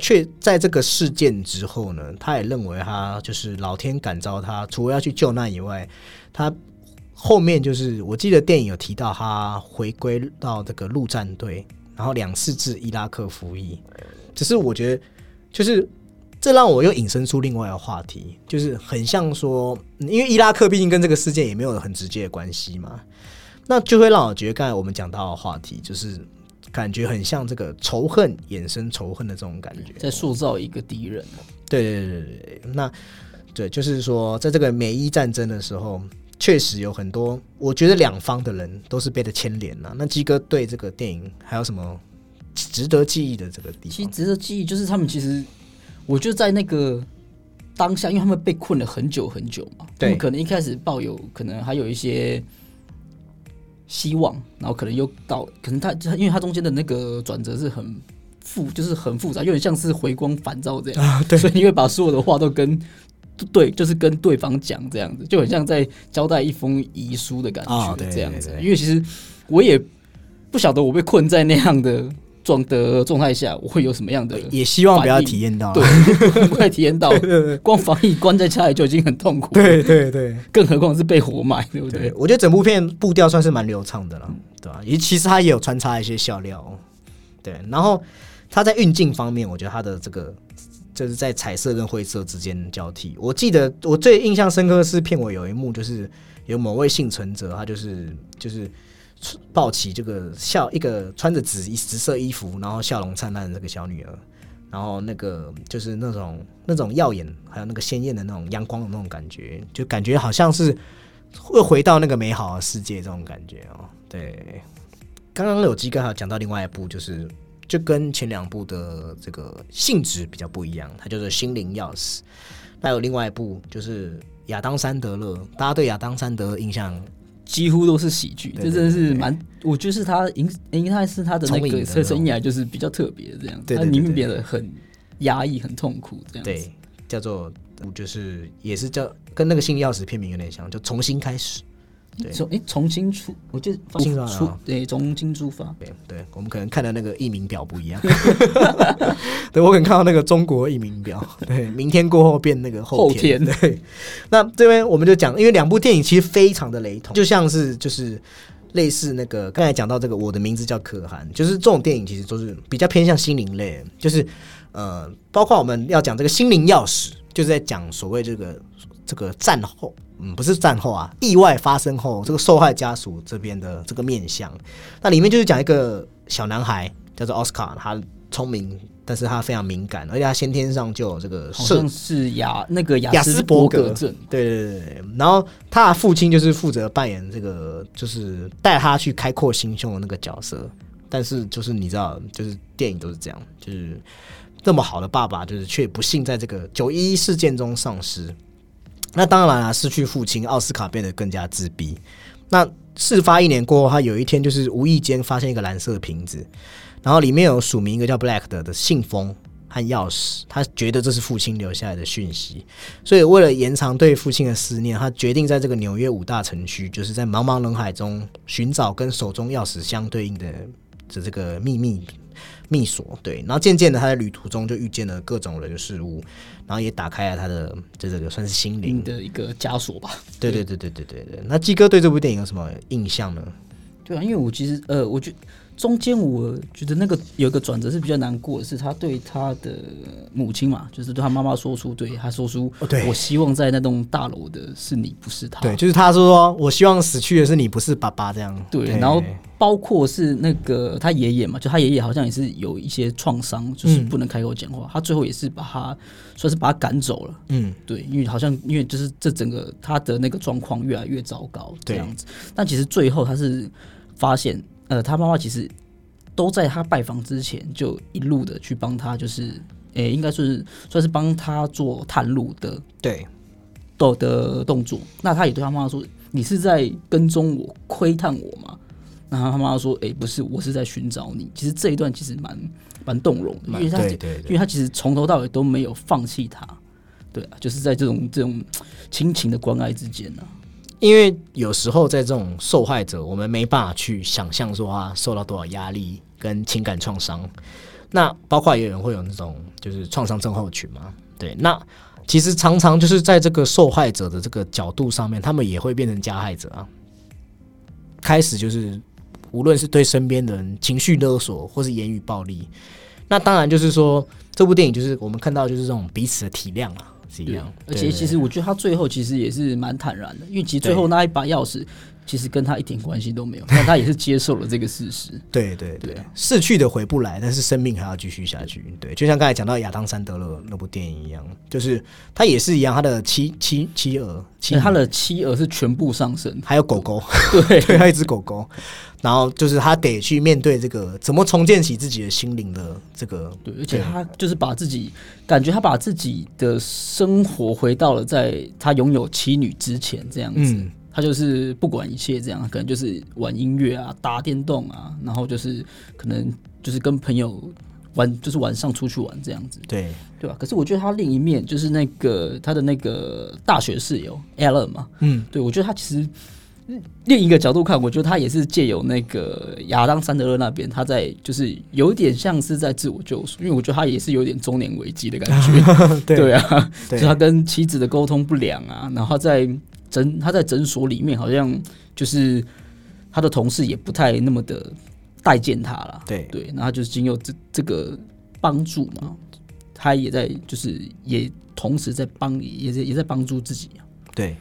却在这个事件之后呢，他也认为他就是老天感召他，除了要去救难以外，他后面就是我记得电影有提到他回归到这个陆战队，然后两次至伊拉克服役。只是我觉得，就是这让我又引申出另外一个话题，就是很像说，因为伊拉克毕竟跟这个事件也没有很直接的关系嘛，那就会让我觉得刚才我们讲到的话题，就是感觉很像这个仇恨衍生仇恨的这种感觉。在塑造一个敌人。对对对对对，那对，就是说，在这个美伊战争的时候，确实有很多，我觉得两方的人都是被他牵连了。那鸡哥对这个电影还有什么值得记忆的这个地方其实？值得记忆就是他们其实，我就在那个当下，因为他们被困了很久很久嘛，他对们可能一开始抱有可能还有一些希望，然后可能又到，可能他因为他中间的那个转折是很复，就是很复杂，有点像是回光返照这样，啊，对所以你会把所有的话都跟。对，就是跟对方讲这样子，就很像在交代一封遗书的感觉，这样子对。对因为其实我也不晓得我被困在那样的状的状态下，我会有什么样的也希望不要体验到。对，很快体验到，光防疫关在家里就已经很痛苦，，对对对更何况是被活埋，对不对？对我觉得整部片步调算是蛮流畅的了，对吧、也其实它也有穿插一些笑料，对。然后它在运镜方面，我觉得它的这个就是在彩色跟灰色之间交替。我记得我最印象深刻的是片尾有一幕，就是有某位幸存者，他就是就是抱起这个笑一个穿着紫衣紫色衣服，然后笑容灿烂的这个小女儿。然后那个就是那种那种耀眼，还有那个鲜艳的那种阳光的那种感觉，就感觉好像是会回到那个美好的世界这种感觉哦。对，刚刚有基哥还有讲到另外一部，就是就跟前两部的这个性质比较不一样，它就是《心灵钥匙》。那有另外一部就是亚当·山德勒，大家对亚当·山德勒印象几乎都是喜剧，这真的是蛮，我觉得是他应应该是他的那个生生涯就是比较特别这样他里面变得很压抑、很痛苦这样子。对叫做就是也是叫跟那个《心灵钥匙》片名有点像，就重新开始。对。重诶重新出，我就重新出对重新出发，对对，我们可能看的那个译名表不一样。对我可能看到那个中国译名表，对，明天过后变那个后后天。对，那这边我们就讲，因为两部电影其实非常的雷同，就像是就是类似那个刚才讲到这个，我的名字叫可汗，就是这种电影其实都是比较偏向心灵类，就是呃，包括我们要讲这个心灵钥匙，就是在讲所谓这个这个战后。嗯，不是战后啊，意外发生后，这个受害家属这边的这个面相，那里面就是讲一个小男孩叫做奥斯卡，他聪明，但是他非常敏感，而且他先天上就有这个社好像是雅那个雅雅斯伯格格症，对对对对，然后他的父亲就是负责扮演这个，就是带他去开阔心胸的那个角色。但是就是你知道，就是电影都是这样，就是这么好的爸爸，就是却不幸在这个九一一事件中丧失。那当然啊，失去父亲，奥斯卡变得更加自闭。那事发一年过后，他有一天就是无意间发现一个蓝色瓶子，然后里面有署名一个叫 Black 的的信封和钥匙，他觉得这是父亲留下来的讯息，所以为了延长对父亲的思念，他决定在这个纽约五大城区，就是在茫茫人海中寻找跟手中钥匙相对应的的这个秘密密锁。对，然后渐渐的他在旅途中就遇见了各种人事物，然后也打开了他的这这个算是心灵。的一个枷锁吧。对对对对对对对。那鸡哥对这部电影有什么印象呢？对啊，因为我其实呃，我觉中间我觉得那个有一个转折是比较难过的，是他对他的母亲嘛，就是对他妈妈说出，对他说出，哦对我希望在那栋大楼的是你，不是他。对，就是他说我希望死去的是你，不是爸爸这样。对，然后包括是那个他爷爷嘛，就他爷爷好像也是有一些创伤，就是嗯不能开口讲话。他最后也是把他算是把他赶走了。嗯，对，因为好像因为就是这整个他的那个状况越来越糟糕这样子。但其实最后他是发现，呃，他妈妈其实都在他拜访之前就一路的去帮他，就是诶、应该是算是帮他做探路的对的的动作。那他也对他妈妈说：“你是在跟踪我、窥探我吗？”然后他妈妈说：“诶、不是，我是在寻找你。”其实这一段其实蛮蛮动容的，因为他因为他其实从头到尾都没有放弃他。对啊，就是在这种这种亲情的关爱之间呢、因为有时候在这种受害者，我们没办法去想象说他受到多少压力跟情感创伤。那包括也有人会有那种就是创伤症候群嘛，对。那其实常常就是在这个受害者的这个角度上面，他们也会变成加害者啊。开始就是无论是对身边人情绪勒索，或是言语暴力。那当然就是说，这部电影就是我们看到就是这种彼此的体谅啊，是一对样。而且其实我觉得他最后其实也是蛮坦然的，因为其实最后那一把钥匙，其实跟他一点关系都没有，但他也是接受了这个事实。对对对，逝去的回不来，但是生命还要继续下去。对，就像刚才讲到亚当·山德勒那部电影一样，就是他也是一样，他的妻妻妻儿，其实他的妻儿是全部上升，还有狗狗，对对，还有一只狗狗，然后就是他得去面对这个怎么重建起自己的心灵的这个，对，而且他就是把自己感觉他把自己的生活回到了在他拥有妻女之前这样子。嗯。他就是不管一切这样，可能就是玩音乐啊、打电动啊，然后就是可能就是跟朋友玩，就是晚上出去玩这样子，对。对吧？可是我觉得他另一面就是那个他的那个大学室友 Alan 嘛，嗯，对我觉得他其实另一个角度看，我觉得他也是借由那个亚当·山德勒那边，他在就是有点像是在自我救赎，因为我觉得他也是有点中年危机的感觉，对 对。啊，对。就他跟妻子的沟通不良啊，然后在诊他在诊所里面好像就是他的同事也不太那么的待见他了，对。对，然后他就是经由这这个帮助嘛，他也在就是也同时在帮也在也在帮助自己啊，对，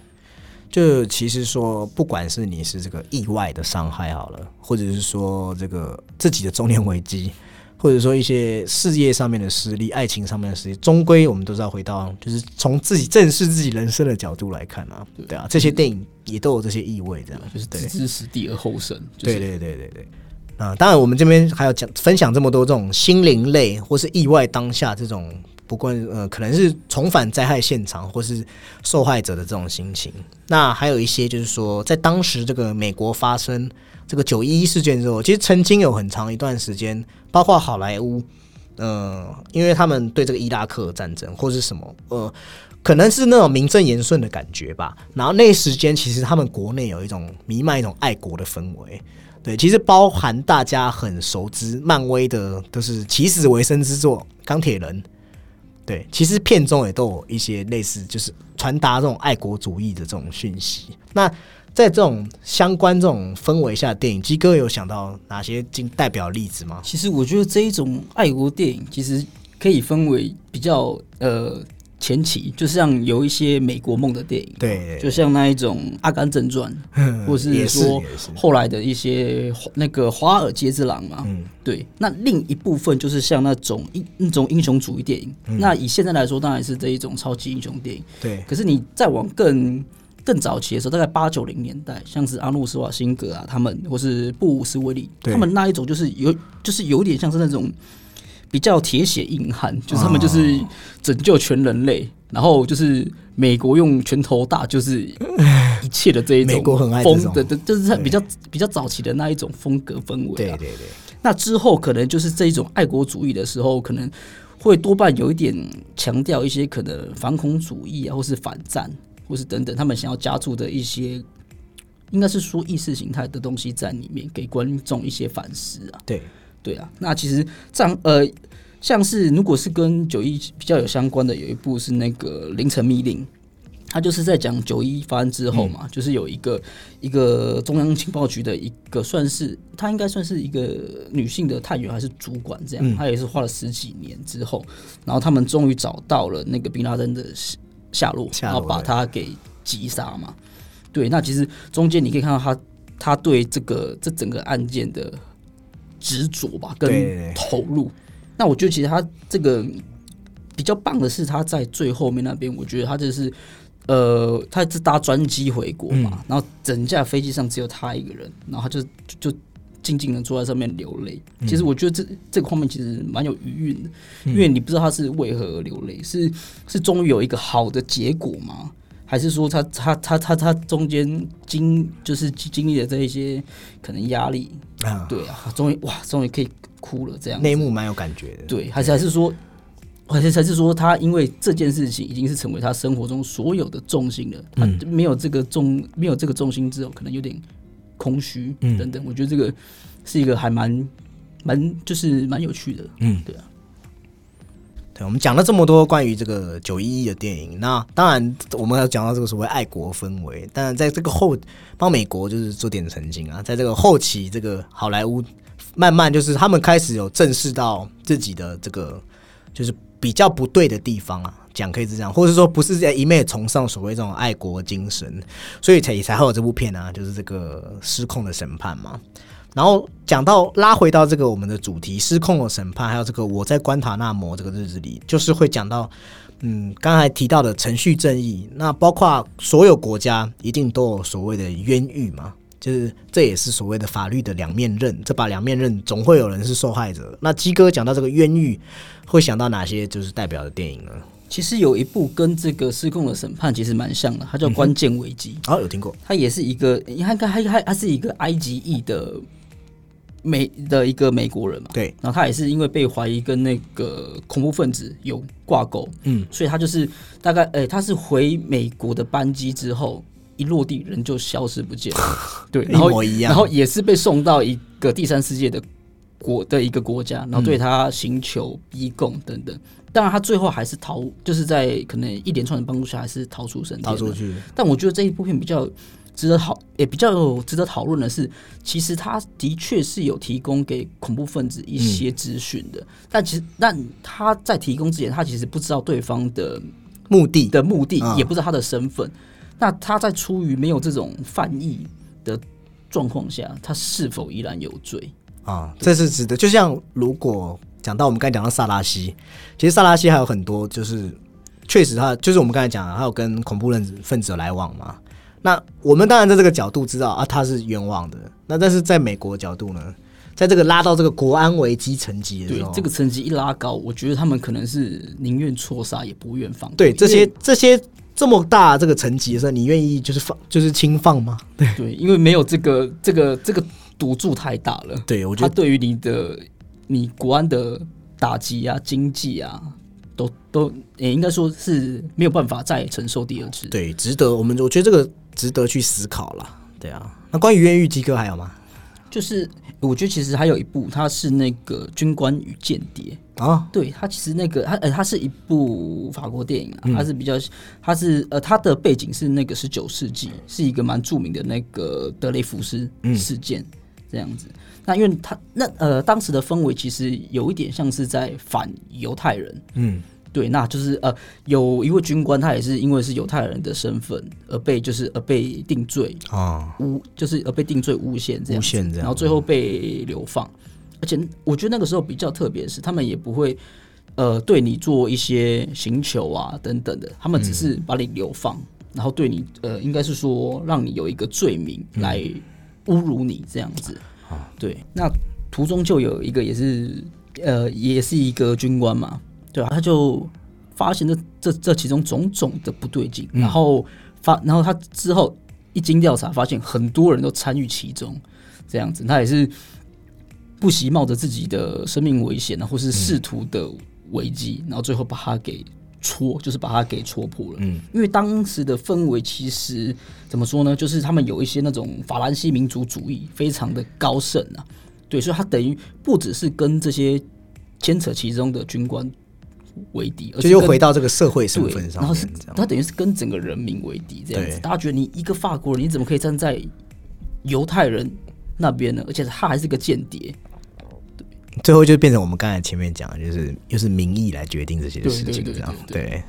就其实说，不管是你是这个意外的伤害好了，或者是说这个自己的中年危机，或者说一些事业上面的失利、爱情上面的失利，终归我们都是要回到，就是从自己正视自己人生的角度来看啊，对。啊，这些电影也都有这些意味，这样就是对。置之死地而后生，就是、对。对对对对。啊，当然，我们这边还要讲分享这么多这种心灵类或是意外当下这种，不管呃可能是重返灾害现场或是受害者的这种心情。那还有一些就是说，在当时这个美国发生这个九一一事件之后，其实曾经有很长一段时间，包括好莱坞，呃，因为他们对这个伊拉克战争或是什么，呃，可能是那种名正言顺的感觉吧。然后那时间其实他们国内有一种弥漫一种爱国的氛围。对，其实包含大家很熟知漫威的，都是起死回生之作《钢铁人》。对，其实片中也都有一些类似，就是传达这种爱国主义的这种讯息。那在这种相关这种氛围下的电影，鸡哥有想到哪些经代表例子吗？其实我觉得这一种爱国电影其实可以分为比较呃前期，就像有一些美国梦的电影，对，就像那一种《阿甘正传》，或也是说后来的一些那个《华尔街之狼》嘛，嗯对。那另一部分就是像那种英那种英雄主义电影，那以现在来说，当然是这一种超级英雄电影。对可是你再往更更早期的时候，大概八九零年代，像是阿诺斯瓦辛格啊，他们或是布鲁斯威利，他们那一种就是有就是有点像是那种比较铁血硬汉，就是他们就是拯救全人类，然后就是美国用拳头大就是一切的这一种美国很爱就是它比较比较早期的那一种风格氛围、啊。对对对，那之后可能就是这一种爱国主义的时候，可能会多半有一点强调一些可能反恐主义啊，或是反战，或是等等，他们想要加注的一些，应该是说意识形态的东西在里面，给观众一些反思啊。对对啊，那其实这样呃，像是如果是跟九一比较有相关的，有一部是那个《凌晨密令》，它就是在讲九一发生之后嘛，就是有一个一个中央情报局的一个算是，她应该算是一个女性的探员还是主管这样，她也是花了十几年之后，然后他们终于找到了那个宾拉登的下落，下落然后把他给击杀嘛。对，那其实中间你可以看到他他对这个这整个案件的执着吧，跟投入。那我觉得其实他这个比较棒的是他在最后面那边，我觉得他就是呃，他是搭专机回国嘛，嗯然后整架飞机上只有他一个人，然后他就就就静静的坐在上面流泪。嗯其实我觉得这这个画面其实蛮有余韵的，因为你不知道他是为何而流泪，是是终于有一个好的结果吗？还是说他他他他他中间经就是经历了这一些可能压力，啊，对啊，终于哇，终于可以哭了这样内幕蛮有感觉的。对，还是还是说，还是还是说，他因为这件事情已经是成为他生活中所有的重心了，他没有这个重没有这个重心之后，可能有点空虚等等。我觉得这个是一个还蛮蛮就是蛮有趣的，嗯，对啊，对，我们讲了这么多关于这个九一一的电影，那当然我们要讲到这个所谓爱国氛围，当然在这个后帮美国就是做点澄清啊，在这个后期，这个好莱坞慢慢就是他们开始有正视到自己的这个就是比较不对的地方啊，讲可以是这样，或者说不是在一昧崇尚所谓这种爱国精神，所以才也才会有这部片啊，就是这个失控的审判嘛。然后讲到拉回到这个我们的主题，失控的审判，还有这个我在关塔那摩这个日子里，就是会讲到，嗯，刚才提到的程序正义，那包括所有国家一定都有所谓的冤狱嘛，就是这也是所谓的法律的两面刃，这把两面刃总会有人是受害者。那鸡哥讲到这个冤狱，会想到哪些就是代表的电影呢？其实有一部跟这个失控的审判其实蛮像的，它叫《关键危机》。哦，有听过。它也是一个，它它它它是一个埃及裔的美的一个美国人嘛。对。然后他也是因为被怀疑跟那个恐怖分子有挂钩，嗯，所以他就是大概，哎，他是回美国的班机之后一落地人就消失不见了。对，一模一样。然后也是被送到一个第三世界的国的一个国家，然后对他刑求逼供等等。当然，他最后还是逃，就是在可能一连串的帮助下，还是逃出生。逃出去。但我觉得这一部片比较。值得讨也比较值得讨论的是，其实他的确是有提供给恐怖分子一些资讯的，但其实但他在提供之前，他其实不知道对方的目的的目的，也不知道他的身份。那他在出于没有这种犯意的状况下，他是否依然有罪啊？这是值得。就像如果讲到我们刚才讲到萨拉西，其实萨拉西还有很多，就是确实他就是我们刚才讲，的，还有跟恐怖分子分子来往嘛。那我们当然在这个角度知道啊，他是冤枉的。那但是在美国角度呢，在这个拉到这个国安危机层级的时候，这个层级一拉高，我觉得他们可能是宁愿错杀也不愿放。对这些这些这么大这个层级的时候，你愿意就是放就是轻放吗？对 对，因为没有这个这个这个赌注太大了。对我觉得对于你的你国安的打击啊，经济啊。都都也应该说是没有办法再承受第二次。对，值得我们，我觉得这个值得去思考了。对啊，那关于越狱基哥还有吗？就是我觉得其实还有一部，它是那个《军官与间谍》啊。对，它其实那个它呃，它是一部法国电影啊，它是比较，它是呃，它的背景是那个十九世纪，是一个蛮著名的那个德雷福斯事件这样子。那因为他那呃当时的氛围其实有一点像是在反犹太人，嗯，对，那就是呃有一位军官他也是因为是犹太人的身份而被就是而被定罪啊。诬就是而被定罪诬陷这样，然后最后被流放，而且我觉得那个时候比较特别是他们也不会呃对你做一些刑求啊等等的，他们只是把你流放，然后对你呃应该是说让你有一个罪名来侮辱你这样子。对，那途中就有一个也是，呃，也是一个军官嘛，对吧？他就发现这这这其中种种的不对劲，然后发，然后他之后一经调查，发现很多人都参与其中，这样子，他也是不惜冒着自己的生命危险，或是仕途的危机，然后最后把他给。戳就是把它给戳破了，嗯，因为当时的氛围其实怎么说呢？就是他们有一些那种法兰西民族主义非常的高盛啊，对，所以他等于不只是跟这些牵扯其中的军官为敌，就又回到这个社会身份上，然后是他等于是跟整个人民为敌这样子。大家觉得你一个法国人，你怎么可以站在犹太人那边呢？而且他还是个间谍。最后就变成我们刚才前面讲，的，就是又是民意来决定这些事情，这样。对。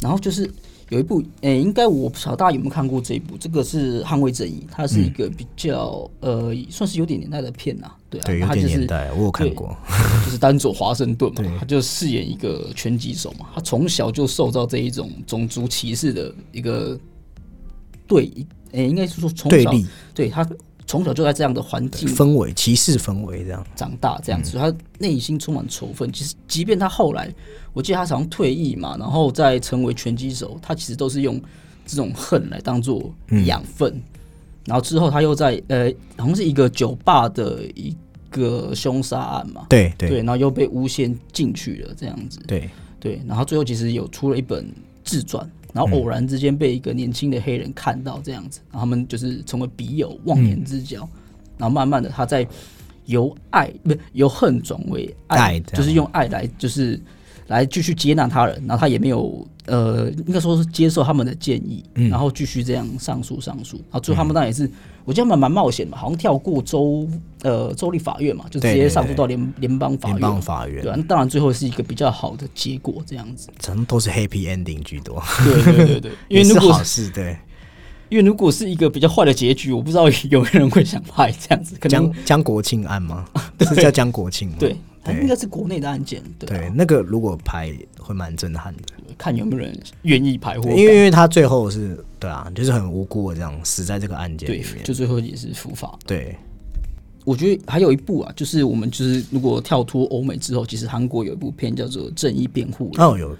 然后就是有一部，诶，应该我不晓得大家有没有看过这一部，这个是《捍卫正义》，它是一个比较呃，算是有点年代的片呐，对啊，有点年代，我有看过，就是丹佐华盛顿嘛，他就饰演一个拳击手嘛，他从小就受到这一种种族歧视的一个对，诶，应该是说从小对他。从小就在这样的环境氛围、歧视氛围这样长大，这样子，他内心充满仇恨。其实，即便他后来，我记得他好像退役嘛，然后再成为拳击手，他其实都是用这种恨来当做养分。然后之后他又在呃，好像是一个酒吧的一个凶杀案嘛，对对，然后又被诬陷进去了，这样子，对对，然后最后其实有出了一本自传。然后偶然之间被一个年轻的黑人看到这样子，然后他们就是成为笔友，忘年之交。然后慢慢的，他在由爱不由恨转为爱，就是用爱来就是来继续接纳他人，然后他也没有呃，应该说是接受他们的建议，嗯。然后继续这样上诉上诉，然后最后他们当然也是，我觉得他们蛮冒险的嘛，好像跳过州呃州立法院嘛，就直接上诉到联联邦法院。联院，邦法院。对啊，那当然最后是一个比较好的结果，这样子。全都是 happy ending 居多，对对对对，因为如果好事，对。因为如果是一个比较坏的结局，我不知道有没有人会想拍这样子，可能江江国庆案吗？是叫江国庆吗？对，应该是国内的案件，对那个如果拍会蛮震撼的，看有没有人愿意拍或对因为因为他最后是对啊，就是很无辜的这样死在这个案件对里面，，就最后也是伏法。对，我觉得还有一部啊，就是我们就是如果跳脱欧美之后，其实韩国有一部片叫做《正义辩护人》。哦有有，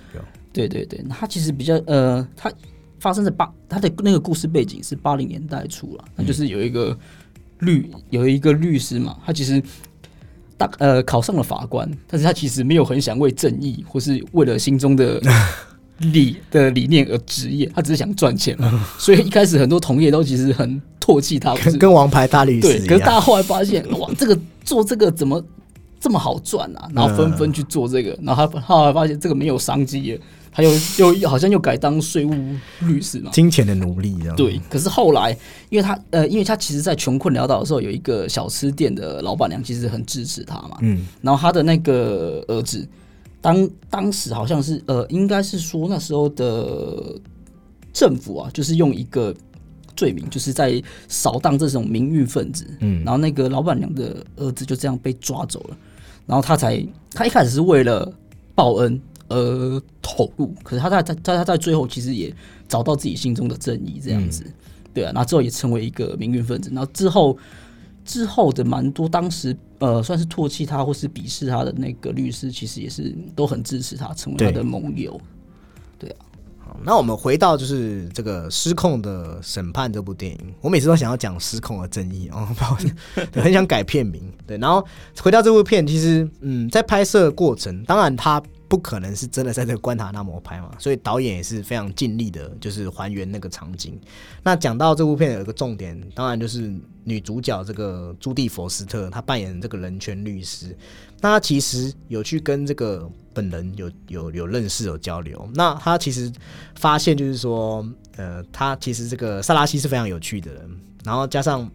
对对对，它其实比较呃，它发生在八，它的那个故事背景是八零年代初了，那就是有一个律有一个律师嘛，他其实大呃考上了法官，但是他其实没有很想为正义或是为了心中的 理的理念而职业，他只是想赚钱嘛，所以一开始很多同业都其实很唾弃他，跟跟王牌大律对，师一样，可是大家后来发现，哇，这个做这个怎么这么好赚啊？然后纷纷去做这个，然后他后来发现这个没有商机了，他又 又好像又改当税务律师嘛。金钱的奴隶这样，对，可是后来，因为他呃，因为他其实，在穷困潦倒的时候，有一个小吃店的老板娘其实很支持他嘛。嗯，然后他的那个儿子，当当时好像是呃，应该是说那时候的政府啊，就是用一个罪名，就是在扫荡这种名誉分子。嗯然后那个老板娘的儿子就这样被抓走了，然后他才他一开始是为了报恩而投入，可是他在在他他在最后其实也找到自己心中的正义，这样子，对啊，那之后也成为一个名誉分子，然后之后之后的蛮多当时呃算是唾弃他或是鄙视他的那个律师，其实也是都很支持他，成为他的盟友。好，那我们回到就是这个《失控的审判》这部电影，我每次都想要讲失控的正义哦，不好意思，对很想改片名。对，然后回到这部片，其实嗯，在拍摄过程，当然它不可能是真的在这个关塔那摩拍嘛，所以导演也是非常尽力的，就是还原那个场景。那讲到这部片有一个重点，当然就是女主角这个朱蒂佛斯特，她扮演这个人权律师。那她其实有去跟这个本人有有有认识有交流。那她其实发现就是说，呃，她其实这个萨拉西是非常有趣的人，然后加上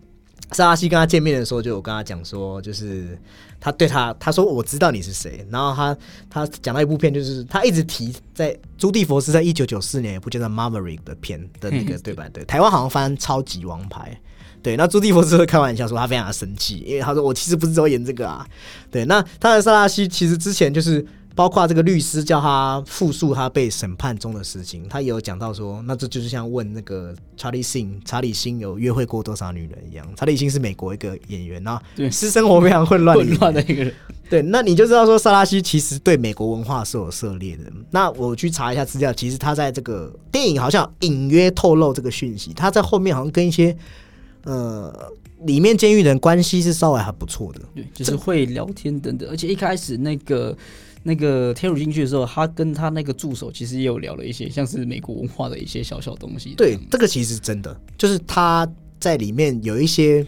萨拉西跟他见面的时候，就有跟他讲说，就是他对他他说我知道你是谁，然后他他讲到一部片，就是他一直提在朱蒂佛斯在一九九四年有部叫做《Maverick》的片的那个对白，对，台湾好像翻《超级王牌》。对，那朱蒂佛斯会开玩笑说他非常的生气，因为他说我其实不是只有演这个啊。对，那他的萨拉西其实之前就是包括这个律师叫他复述他被审判中的事情，他也有讲到说，那这就是像问那个查理辛，查理辛有约会过多少女人一样。查理辛是美国一个演员，啊对私生活非常混乱混，乱的一个人，对，那你就知道说萨拉西其实对美国文化是有涉猎的。那我去查一下资料，其实他在这个电影好像隐约透露这个讯息，他在后面好像跟一些呃里面监狱人关系是稍微还不错的。对，就是会聊天等等，而且一开始那个那个天乳进去的时候，他跟他那个助手其实也有聊了一些像是美国文化的一些小小东西。对，这个其实真的就是他在里面有一些。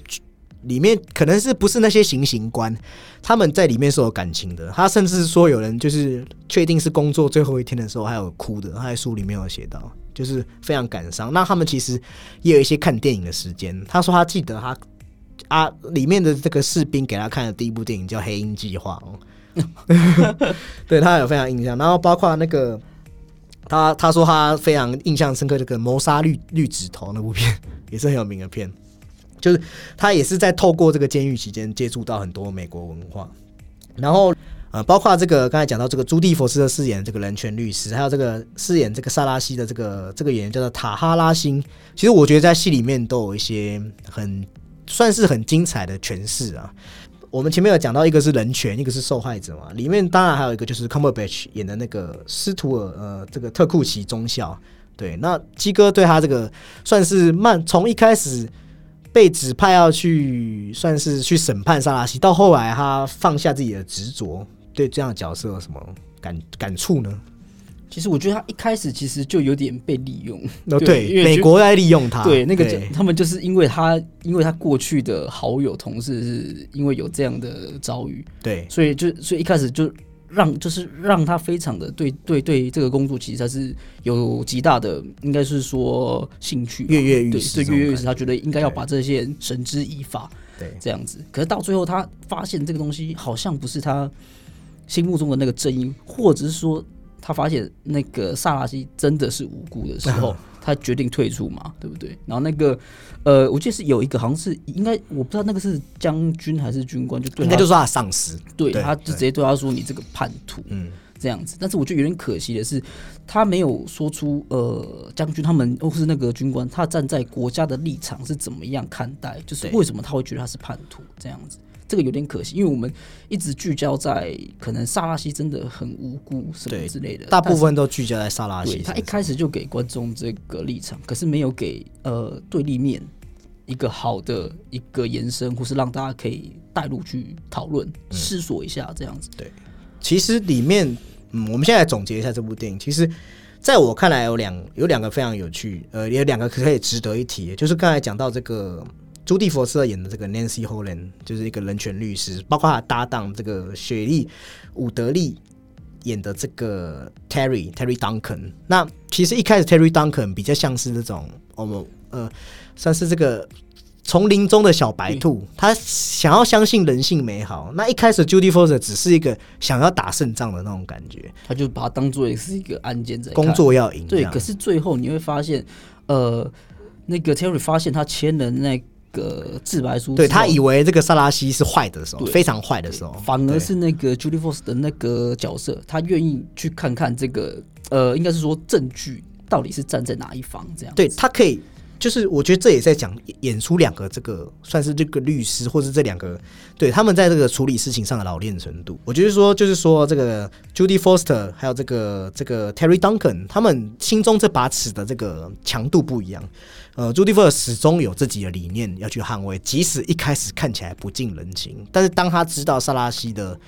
里面可能是不是那些行刑官，他们在里面是有感情的。他甚至说有人就是确定是工作最后一天的时候还有哭的，他在书里面有写到，就是非常感伤。那他们其实也有一些看电影的时间。他说他记得他啊里面的这个士兵给他看的第一部电影叫《黑鹰计划》哦，对他有非常印象。然后包括那个他他说他非常印象深刻这个谋杀绿绿指头那部片 也是很有名的片。就是他也是在透过这个监狱期间接触到很多美国文化，然后呃，包括这个刚才讲到这个朱蒂佛斯的饰演这个人权律师，还有这个饰演这个萨拉西的这个这个演员叫做塔哈拉辛，其实我觉得在戏里面都有一些很算是很精彩的诠释啊。我们前面有讲到，一个是人权，一个是受害者嘛。里面当然还有一个就是 Cumberbatch 演的那个斯图尔呃这个特库奇中校，对，那基哥对他这个算是慢从一开始。被指派要去算是去审判萨拉西，到后来他放下自己的执着，对这样的角色有什么感感触呢？其实我觉得他一开始其实就有点被利用。哦，对因为美国在利用他，对，那个他们就是因为他，因为他过去的好友同事是因为有这样的遭遇，对所以就所以一开始就让就是让他非常的对对对这个工作其实他是有极大的应该是说兴趣跃跃欲试跃跃欲试，他觉得应该要把这些人绳之以法对这样子。可是到最后他发现这个东西好像不是他心目中的那个正义，或者是说他发现那个萨拉西真的是无辜的时候，他决定退出嘛，对不对？然后那个呃，我记得是有一个好像是应该我不知道那个是将军还是军官，就对他应该就是他的上司。对，他就直接对他说：“你这个叛徒。”嗯，这样子。但是我觉得有点可惜的是，他没有说出呃将军他们或是那个军官，他站在国家的立场是怎么样看待，就是为什么他会觉得他是叛徒这样子。这个有点可惜，因为我们一直聚焦在可能萨拉西真的很无辜什么之类的，大部分都聚焦在萨拉西。他一开始就给观众这个立场，可是没有给呃对立面一个好的一个延伸，或是让大家可以带入去讨论、嗯思索一下这样子。对其实里面，嗯，我们现在来总结一下这部电影。其实，在我看来有两有两个非常有趣，呃，有两个可以值得一提，就是刚才讲到这个朱蒂佛斯特演的这个 Nancy Holland，就是一个人权律师，包括他搭档这个雪莉伍德利演的这个 Terry Terry Duncan。那其实一开始 Terry Duncan 比较像是那种我们呃，算是这个丛林中的小白兔，他想要相信人性美好。那一开始 Judy Foster 只是一个想要打胜仗的那种感觉，他就把它当做也是一个案件在工。作要赢对，可是最后你会发现，呃，那个 Terry 发现他签了那个自白书对他以为这个萨拉西是坏的时候，非常坏的时候，反而是那个 Judy Foster 的那个角色，他愿意去看看这个，呃，应该是说证据到底是站在哪一方这样子。对他可以，就是我觉得这也在讲演出两个这个算是这个律师，或是这两个对他们在这个处理事情上的老练程度。我觉得说，就是说这个 Judy Foster 还有这个这个 Terry Duncan，他们心中这把尺的这个强度不一样。呃，Judy 始终有自己的理念要去捍卫，即使一开始看起来不近人情，但是当他知道萨拉西的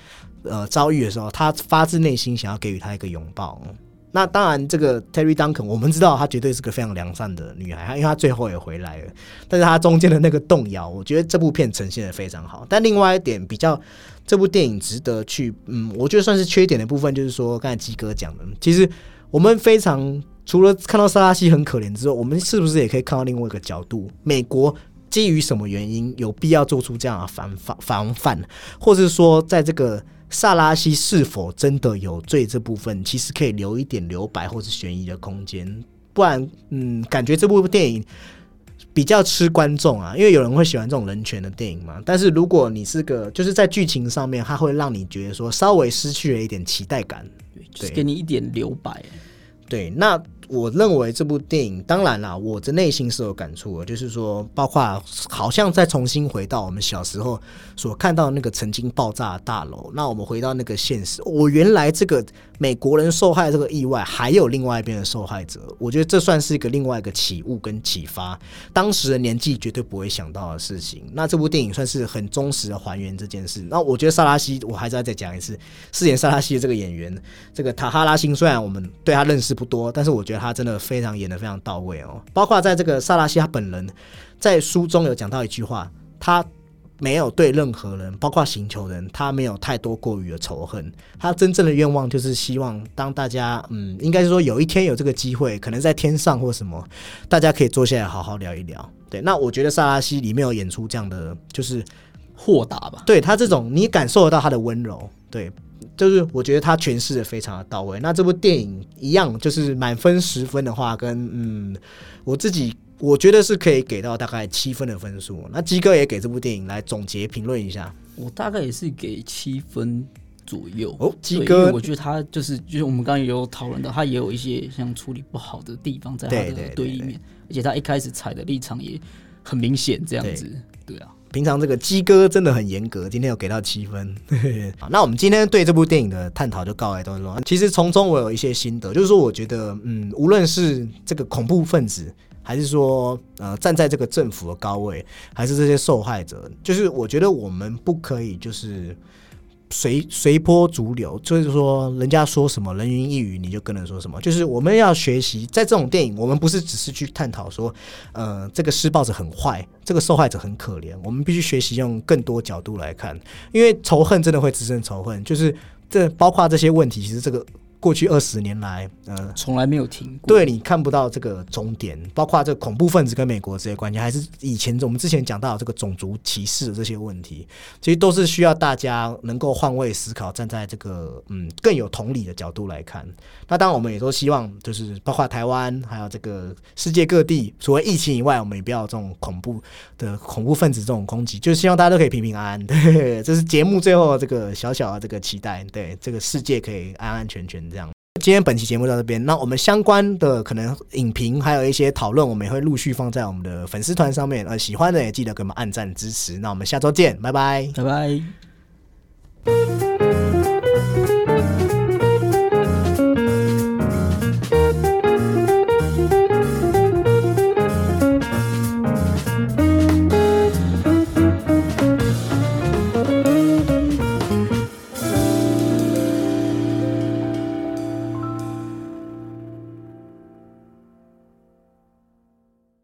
呃遭遇的时候，他发自内心想要给予他一个拥抱。那当然，这个 Terry Duncan，我们知道她绝对是个非常良善的女孩，因为她最后也回来了。但是她中间的那个动摇，我觉得这部片呈现的非常好。但另外一点比较，这部电影值得去，嗯，我觉得算是缺点的部分，就是说刚才鸡哥讲的，其实我们非常除了看到萨拉西很可怜之后，我们是不是也可以看到另外一个角度？美国基于什么原因有必要做出这样的防防防范，或是说在这个萨拉西是否真的有罪这部分，其实可以留一点留白或是悬疑的空间，不然，嗯，感觉这部电影比较吃观众啊，因为有人会喜欢这种人权的电影嘛。但是如果你是个就是在剧情上面，它会让你觉得说稍微失去了一点期待感。对，就是对给你一点留白。对，那我认为这部电影，当然啦，我的内心是有感触的，就是说，包括好像再重新回到我们小时候所看到那个曾经爆炸的大楼，那我们回到那个现实，我原来这个美国人受害这个意外，还有另外一边的受害者，我觉得这算是一个另外一个启悟跟启发，当时的年纪绝对不会想到的事情。那这部电影算是很忠实的还原这件事。那我觉得萨拉西，我还是要再讲一次，饰演萨拉西的这个演员，这个塔哈拉辛，虽然我们对他认识不多，但是我觉得他真的非常演得非常到位哦。包括在这个萨拉西他本人在书中有讲到一句话，他没有对任何人，包括星球人，他没有太多过于的仇恨。他真正的愿望就是希望，当大家嗯，应该是说有一天有这个机会，可能在天上或什么，大家可以坐下来好好聊一聊。对，那我觉得萨拉西里面有演出这样的，就是豁达吧，对他这种，你感受得到他的温柔，对，就是我觉得他诠释的非常的到位。那这部电影一样，就是满分十分的话，跟嗯，我自己我觉得是可以给到大概七分的分数。那鸡哥也给这部电影来总结评论一下。我大概也是给七分左右。哦鸡哥我觉得他就是就是我们刚刚也有讨论到，他也有一些像处理不好的地方在他的对立面，而且他一开始踩的立场也很明显，这样子，对啊。平常这个鸡哥真的很严格，今天有给到七分。好，那我们今天对这部电影的探讨就告一段落。其实从中我有一些心得，就是说我觉得，嗯，无论是这个恐怖分子，还是说呃站在这个政府的高位，还是这些受害者，就是我觉得我们不可以就是。随随波逐流，就是说，人家说什么人云亦云，你就跟着说什么。就是我们要学习，在这种电影，我们不是只是去探讨说，呃，这个施暴者很坏，这个受害者很可怜。我们必须学习用更多角度来看，因为仇恨真的会滋生仇恨。就是这包括这些问题，其实这个过去二十年来，呃，从来没有停过。对你看不到这个终点，包括这个恐怖分子跟美国这些关系，还是以前我们之前讲到这个种族歧视的这些问题，其实都是需要大家能够换位思考，站在这个嗯更有同理的角度来看。那当然，我们也都希望，就是包括台湾，还有这个世界各地，除了疫情以外，我们也不要这种恐怖的恐怖分子这种攻击，就是希望大家都可以平平安安。对，这是节目最后这个小小的这个期待，对这个世界可以安安全全。今天本期节目到这边，那我们相关的可能影评还有一些讨论，我们也会陆续放在我们的粉丝团上面。呃，喜欢的也记得给我们按赞支持。那我们下周见，拜拜，拜拜。